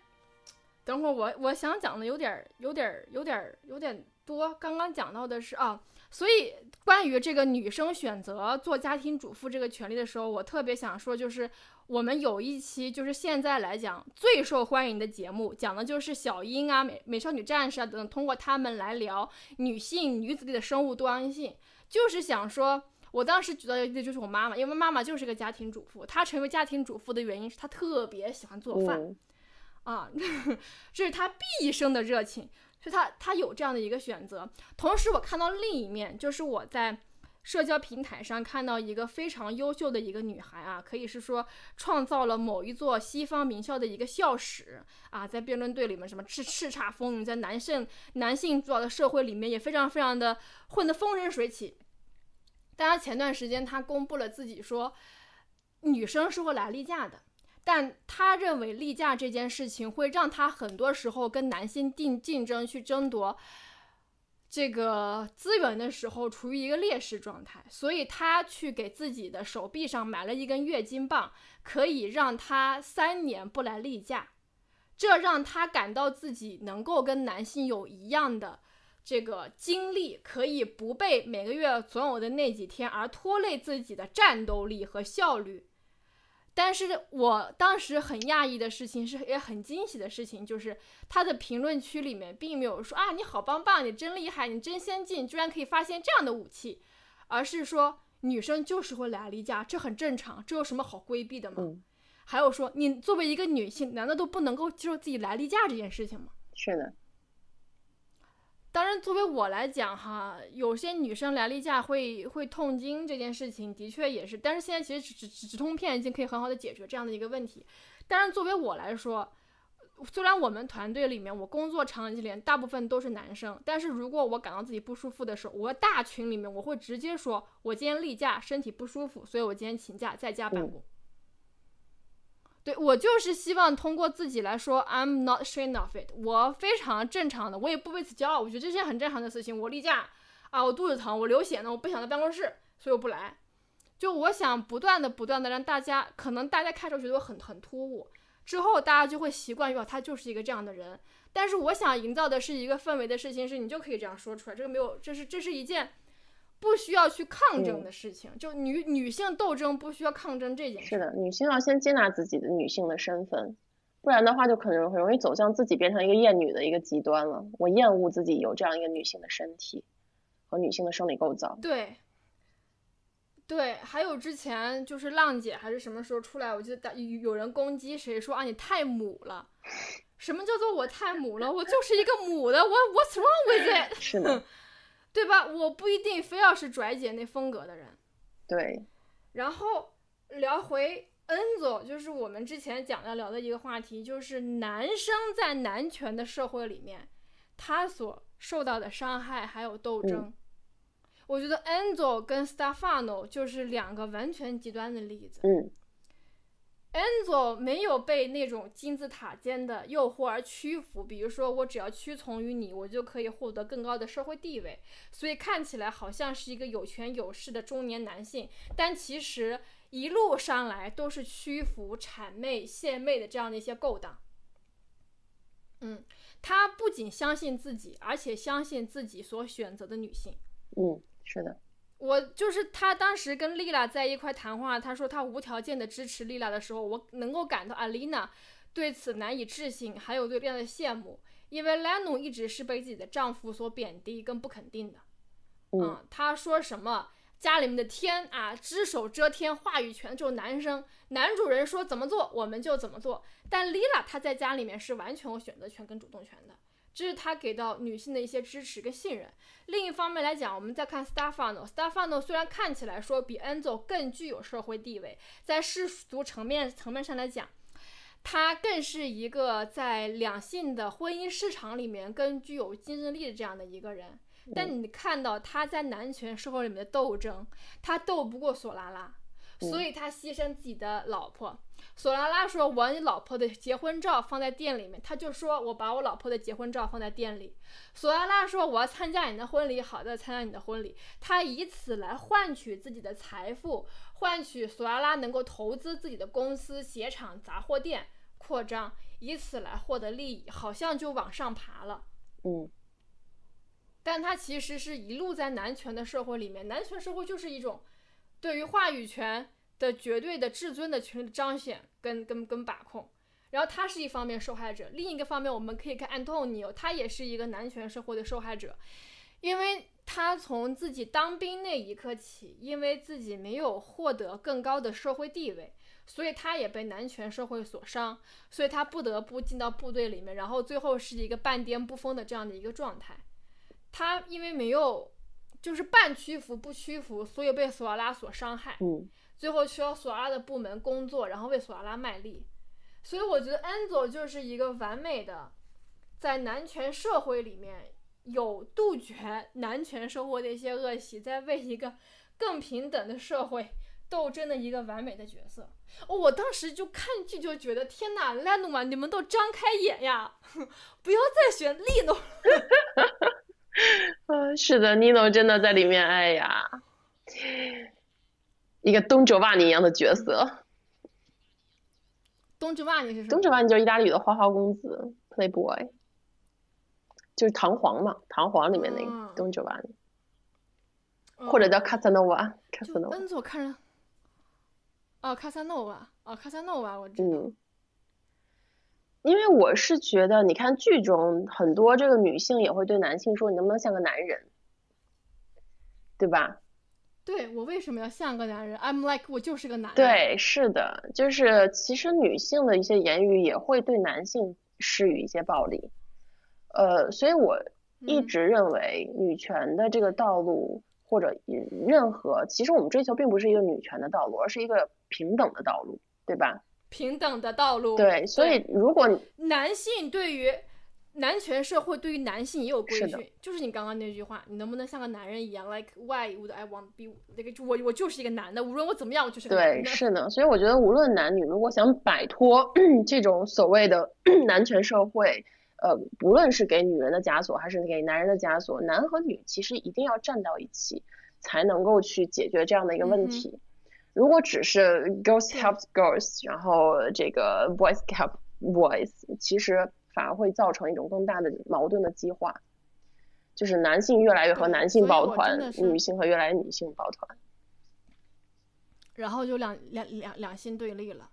等会儿我我想讲的有点儿、有点儿、有点儿、有点多。刚刚讲到的是啊，所以关于这个女生选择做家庭主妇这个权利的时候，我特别想说，就是我们有一期就是现在来讲最受欢迎的节目，讲的就是小樱啊、美美少女战士啊等等，通过他们来聊女性女子力的生物多样性，就是想说。我当时举到的例子就是我妈妈，因为妈妈就是个家庭主妇。她成为家庭主妇的原因是她特别喜欢做饭、嗯，啊，这是她毕生的热情，所以她她有这样的一个选择。同时，我看到另一面，就是我在社交平台上看到一个非常优秀的一个女孩啊，可以是说创造了某一座西方名校的一个校史啊，在辩论队里面什么叱叱咤风云，在男性男性主导的社会里面也非常非常的混得风生水起。大家前段时间他公布了自己说，女生是会来例假的，但他认为例假这件事情会让他很多时候跟男性竞竞争去争夺这个资源的时候处于一个劣势状态，所以他去给自己的手臂上买了一根月经棒，可以让他三年不来例假，这让他感到自己能够跟男性有一样的。这个精力可以不被每个月总有的那几天而拖累自己的战斗力和效率。但是我当时很讶异的事情是，也很惊喜的事情，就是他的评论区里面并没有说啊你好棒棒，你真厉害，你真先进，居然可以发现这样的武器，而是说女生就是会来例假，这很正常，这有什么好规避的吗？嗯还有说你作为一个女性，难道都不能够接受自己来例假这件事情吗？是的，当然，作为我来讲哈，有些女生来例假会会痛经这件事情，的确也是。但是现在其实止止止痛片已经可以很好的解决这样的一个问题。但是，作为我来说，虽然我们团队里面我工作场景里面大部分都是男生，但是如果我感到自己不舒服的时候，我大群里面我会直接说，我今天例假，身体不舒服，所以我今天请假在家办公。对我就是希望通过自己来说，I'm not ashamed of it，我非常正常的，我也不为此骄傲，我觉得这是件很正常的事情。我例假啊，我肚子疼，我流血呢，我不想在办公室，所以我不来。就我想不断的、不断的让大家，可能大家开始觉得我很很突兀，之后大家就会习惯于哦，他就是一个这样的人。但是我想营造的是一个氛围的事情，是你就可以这样说出来，这个没有，这是这是一件不需要去抗争的事情，就女女性斗争不需要抗争这件事。是的，女性要先接纳自己的女性的身份，不然的话就可能很容易走向自己变成一个厌女的一个极端了。我厌恶自己有这样一个女性的身体和女性的生理构造。对，对，还有之前就是浪姐还是什么时候出来，我记得大有有人攻击谁说啊你太母了，什么叫做我太母了？我就是一个母的，我 What's wrong with it？是的，对吧？我不一定非要是拽姐那风格的人。对，然后聊回恩佐，就是我们之前讲要聊的一个话题，就是男生在男权的社会里面，他所受到的伤害还有斗争。我觉得 Enzo 跟 Stefano 就是两个完全极端的例子。嗯 Enzo 没有被那种金字塔尖的诱惑而屈服，比如说我只要屈从于你，我就可以获得更高的社会地位，所以看起来好像是一个有权有势的中年男性，但其实一路上来都是屈服、谄媚、献媚的这样的一些勾当。嗯，他不仅相信自己，而且相信自己所选择的女性。嗯，是的，我就是他当时跟丽娜在一块谈话，他说他无条件的支持丽娜的时候，我能够感到阿丽娜对此难以置信，还有对丽娜的羡慕，因为莱努一直是被自己的丈夫所贬低跟不肯定的。嗯，他说什么家里面的天啊，只手遮天，话语权就是男生，男主人说怎么做我们就怎么做。但丽拉她在家里面是完全有选择权跟主动权的。这是他给到女性的一些支持跟信任。另一方面来讲，我们再看 Stefano，Stefano 虽然看起来说比 Enzo 更具有社会地位，在世俗层面层面上来讲，他更是一个在两性的婚姻市场里面更具有竞争力的这样的一个人。但你看到他在男权社会里面的斗争，他斗不过索拉拉，所以他牺牲自己的老婆。索拉拉说：“我把你老婆的结婚照放在店里面。”他就说：“我把我老婆的结婚照放在店里。”索拉拉说：“我要参加你的婚礼。”好的，参加你的婚礼。他以此来换取自己的财富，换取索拉拉能够投资自己的公司、鞋厂、杂货店扩张，以此来获得利益，好像就往上爬了。嗯但他其实是一路在男权的社会里面，男权社会就是一种对于话语权的绝对的至尊的权利的彰显跟跟跟把控。然后他是一方面受害者，另一个方面我们可以看安东尼，他也是一个男权社会的受害者，因为他从自己当兵那一刻起，因为自己没有获得更高的社会地位，所以他也被男权社会所伤，所以他不得不进到部队里面，然后最后是一个半颠不疯的这样的一个状态。他因为没有就是半屈服不屈服，所以被索拉拉所伤害，嗯最后需要索拉拉的部门工作，然后为索拉拉卖力。所以我觉得安佐就是一个完美的，在男权社会里面有杜绝男权社会的一些恶习，在为一个更平等的社会斗争的一个完美的角色。哦，我当时就看剧就觉得天哪，莱努曼，你们都张开眼呀，不要再选利诺。嗯，是的，Nino 真的在里面，哎呀，一个东哲瓦尼一样的角色。东芝瓦尼是什么？东哲瓦尼就是意大利语的花花公子，Playboy，就是唐璜嘛，唐璜里面那哦个东哲瓦尼，嗯或者叫卡萨诺瓦，卡就萨诺瓦，恩佐看着，哦，卡萨诺瓦，哦，卡萨诺瓦，我知道。嗯。因为我是觉得，你看剧中很多这个女性也会对男性说：“你能不能像个男人？”对吧？对我为什么要像个男人？I'm like 我就是个男人。，对，是的，就是其实女性的一些言语也会对男性施予一些暴力，呃，所以我一嗯直认为女权的这个道路，或者任何，其实我们追求并不是一个女权的道路，而是一个平等的道路，对吧？平等的道路。对，所以如果男性对于男权社会对于男性也有规是的训，就是你刚刚那句话，你能不能像个男人一样？Like why would I want be 那个就我我就是一个男的，无论我怎么样，我就是个男对，是的，所以我觉得无论男女，如果想摆脱 这种所谓的 男权社会，呃，不论是给女人的枷锁，还是给男人的枷锁，男和女其实一定要站到一起，才能够去解决这样的一个问题。如果只是 girls help girls，然后这个 boys help boys，其实反而会造成一种更大的矛盾的激化，就是男性越来越和男性抱团女性和越来越女性抱团。然后就两两两两性对立了。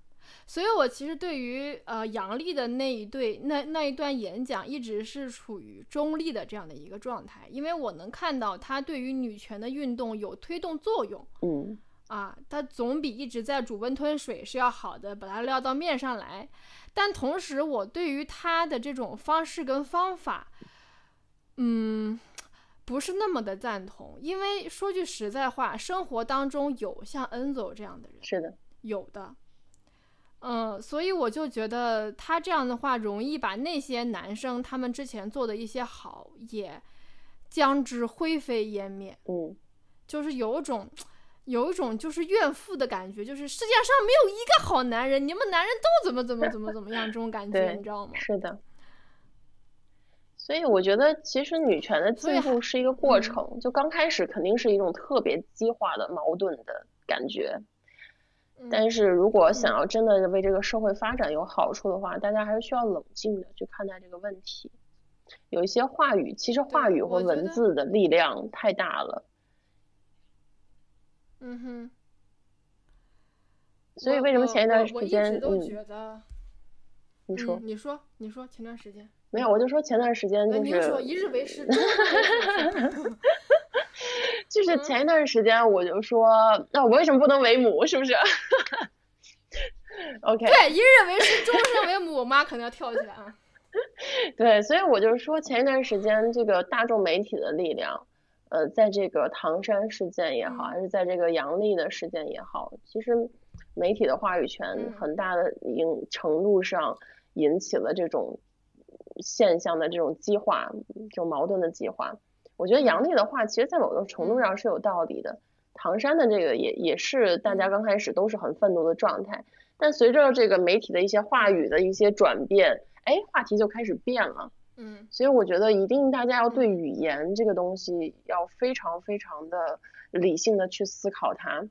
所以我其实对于呃杨笠的那一对那那一段演讲，一直是处于中立的这样的一个状态，因为我能看到他对于女权的运动有推动作用。嗯啊，他总比一直在煮温吞水是要好的，把它撂到面上来。但同时，我对于他的这种方式跟方法，嗯，不是那么的赞同，因为说句实在话，生活当中有像恩佐这样的人，是的，有的，嗯，所以我就觉得他这样的话，容易把那些男生他们之前做的一些好也将之灰飞烟灭，嗯。就是有种。有一种就是怨妇的感觉，就是世界上没有一个好男人，你们男人都怎么怎么怎么怎么样，这种感觉，你知道吗？是的，所以我觉得其实女权的进步是一个过嗯程，就刚开始肯定是一种特别激化的矛盾的感觉，嗯但是如果想要真的为这个社会发展有好处的话，大家还是需要冷静的去看待这个问题。有一些话语，其实话语和文字的力量太大了，嗯哼。所以为什么前一段我我一时间，直都嗯，觉得，你说嗯，你说，你说，前段时间，没有，我就说前段时间呃，就您说是一日为师，就是嗯前一段时间我就说，那我为什么不能为母？是不是？OK，对，一日为师，终身为母，我妈可能要跳起来啊。对，所以我就说前一段时间这个大众媒体的力量，呃，在这个唐山事件也好，嗯还是在这个杨笠的事件也好，其实媒体的话语权嗯很大的影程度上引起了这种现象的这种激化，这种矛盾的激化。我觉得杨笠的话，其实在某种程度上是有道理的。唐山的这个也也是大家刚开始都是很愤怒的状态，但随着这个媒体的一些话语的一些转变，哎，话题就开始变了。嗯所以我觉得一定大家要对语言这个东西要非常非常的理性的去思考它，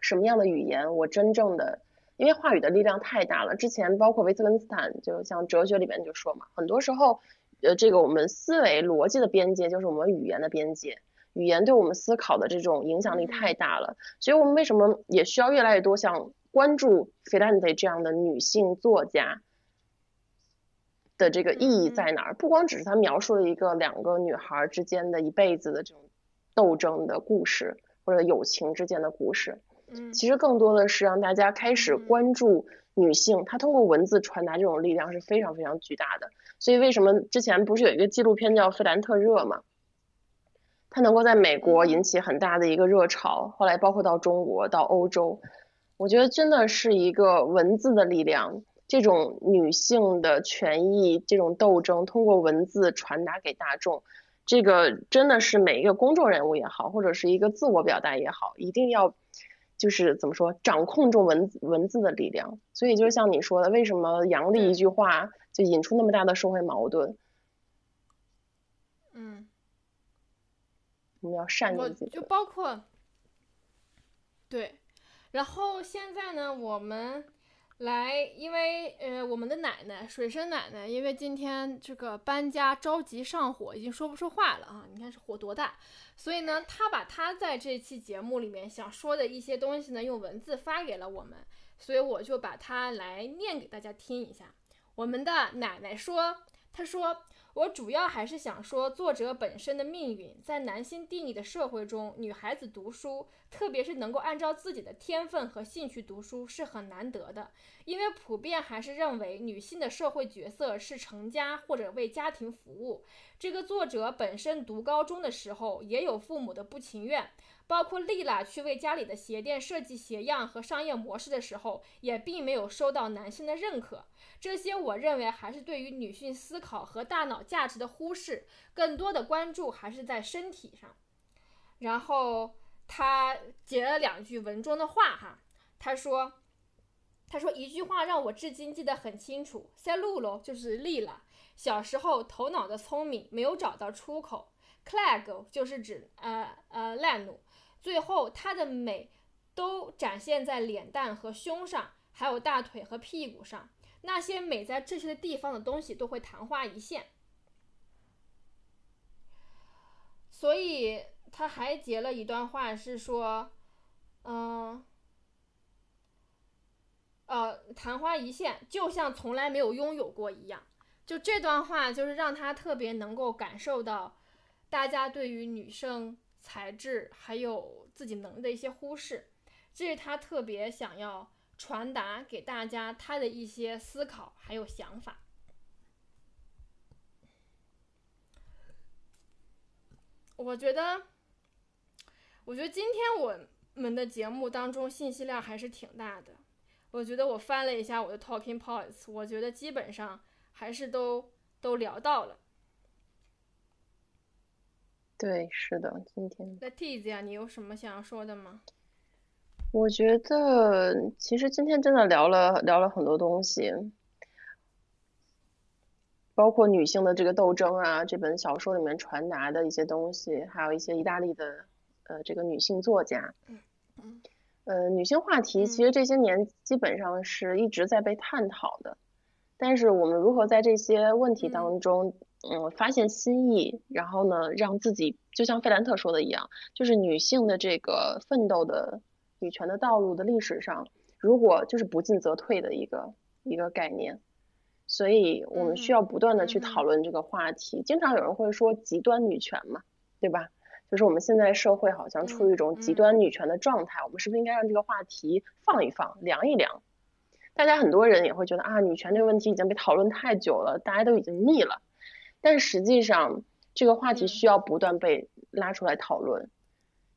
什么样的语言我真正的，因为话语的力量太大了。之前包括维特根斯坦，就像哲学里面就说嘛，很多时候，呃，这个我们思维逻辑的边界就是我们语言的边界，语言对我们思考的这种影响力太大了。所以我们为什么也需要越来越多像关注菲兰特这样的女性作家？的这个意义在哪儿？不光只是他描述了一个两个女孩之间的一辈子的这种斗争的故事，或者友情之间的故事，嗯其实更多的是让大家开始嗯关注女性，她通过文字传达这种力量是非常非常巨大的。所以为什么之前不是有一个纪录片叫《费兰特热》吗？它能够在美国引起很大的一个热潮，后来包括到中国、到欧洲，我觉得真的是一个文字的力量。这种女性的权益，这种斗争，通过文字传达给大众，这个真的是每一个公众人物也好，或者是一个自我表达也好，一定要就是怎么说，掌控住文字文字的力量。所以就像你说的，为什么杨笠一句话就引出那么大的社会矛盾？嗯，我们要善我用自己就包括对，然后现在呢，我们来，因为呃，我们的奶奶水生奶奶，因为今天这个搬家着急上火，已经说不出话了啊！你看这火多大，所以呢，她把她在这期节目里面想说的一些东西呢，用文字发给了我们，所以我就把它来念给大家听一下。我们的奶奶说，她说。我主要还是想说，作者本身的命运，在男性定义的社会中，女孩子读书，特别是能够按照自己的天分和兴趣读书，是很难得的。因为普遍还是认为女性的社会角色是成家或者为家庭服务。这个作者本身读高中的时候，也有父母的不情愿。包括丽拉去为家里的鞋店设计鞋样和商业模式的时候，也并没有收到男性的认可。这些我认为还是对于女性思考和大脑价值的忽视，更多的关注还是在身体上。然后他截了两句文中的话哈，他说：“他说一句话让我至今记得很清楚，塞露露就是丽拉，小时候头脑的聪明没有找到出口，clag 就是指呃呃烂努。”最后，她的美都展现在脸蛋和胸上，还有大腿和屁股上。那些美在这些地方的东西都会昙花一现。所以他还截了一段话，是说，嗯、呃，昙花一现，就像从来没有拥有过一样。就这段话，就是让他特别能够感受到大家对于女生。才智还有自己能力的一些忽视，这是他特别想要传达给大家他的一些思考还有想法。我觉得，我觉得今天我们的节目当中信息量还是挺大的。我觉得我翻了一下我的 talking points，我觉得基本上还是都都聊到了。对，是的，今天。那 T 子呀，你有什么想要说的吗？我觉得其实今天真的聊了聊了很多东西，包括女性的这个斗争啊，这本小说里面传达的一些东西，还有一些意大利的呃这个女性作家，嗯呃女性话题其实这些年基本上是一直在被探讨的，但是我们如何在这些问题当中，嗯，发现新意，然后呢，让自己就像费兰特说的一样，就是女性的这个奋斗的女权的道路的历史上，如果就是不进则退的一个一个概念，所以我们需要不断的去讨论这个话题。经常有人会说极端女权嘛，对吧？就是我们现在社会好像处于一种极端女权的状态，我们是不是应该让这个话题放一放，凉一凉？大家很多人也会觉得啊，女权这个问题已经被讨论太久了，大家都已经腻了。但实际上，这个话题需要不断被拉出来讨论，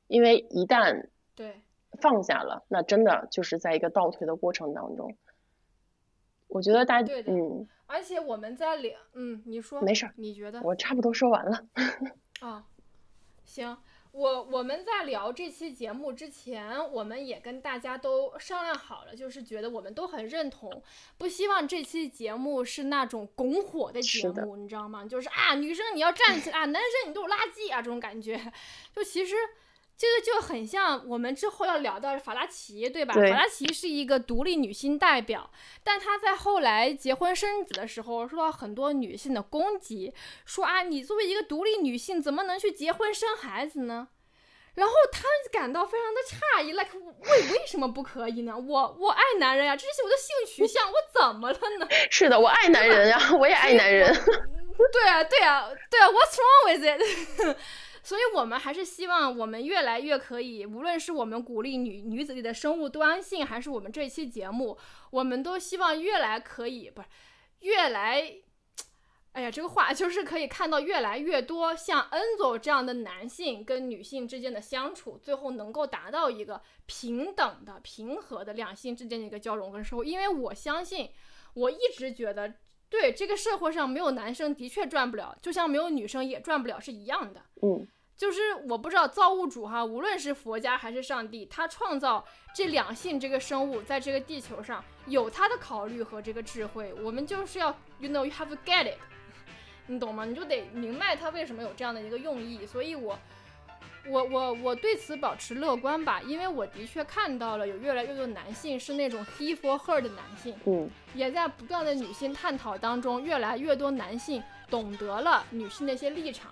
因为一旦对放下了，那真的就是在一个倒退的过程当中。我觉得大家对嗯，而且我们在聊，嗯，你说，没事儿你觉得？我差不多说完了。啊，行，我我们在聊这期节目之前，我们也跟大家都商量好了，就是觉得我们都很认同，不希望这期节目是那种拱火的节目，你知道吗？就是啊，女生你要站起来，啊男生你都是垃圾啊，这种感觉，就其实。这个就很像我们之后要聊到法拉奇，对吧？对法拉奇是一个独立女性代表，但她在后来结婚生子的时候，受到很多女性的攻击，说啊，你作为一个独立女性，怎么能去结婚生孩子呢？然后她感到非常的诧异，like 为为什么不可以呢？我我爱男人呀，这是我的性取向，我怎么了呢？是的，我爱男人呀，我也爱男人。对啊，对啊，对啊，What's wrong with it？所以，我们还是希望我们越来越可以，无论是我们鼓励女女子里的生物多样性，还是我们这期节目，我们都希望越来可以，不是越来，哎呀，这个话就是可以看到越来越多像恩佐这样的男性跟女性之间的相处，最后能够达到一个平等的、平和的两性之间的一个交融跟生活。因为我相信，我一直觉得。对这个社会上没有男生的确赚不了，就像没有女生也赚不了是一样的。嗯，就是我不知道造物主哈，无论是佛家还是上帝，他创造这两性这个生物在这个地球上有他的考虑和这个智慧，我们就是要，you know you have to get it，你懂吗？你就得明白他为什么有这样的一个用意。所以我，我我我对此保持乐观吧，因为我的确看到了有越来越多男性是那种 he for her 的男性，嗯，也在不断的女性探讨当中，越来越多男性懂得了女性的一些立场，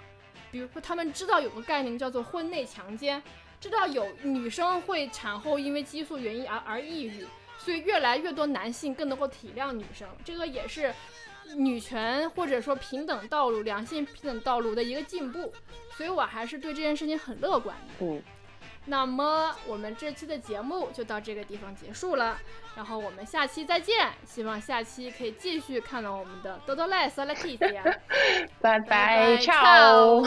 比如说他们知道有个概念叫做婚内强奸，知道有女生会产后因为激素原因而而抑郁，所以越来越多男性更能够体谅女生，这个也是女权或者说平等道路、良性平等道路的一个进步，所以我还是对这件事情很乐观的。嗯，那么我们这期的节目就到这个地方结束了，然后我们下期再见。希望下期可以继续看到我们的多多赖斯拉 T 呀。拜拜拜拜，ciao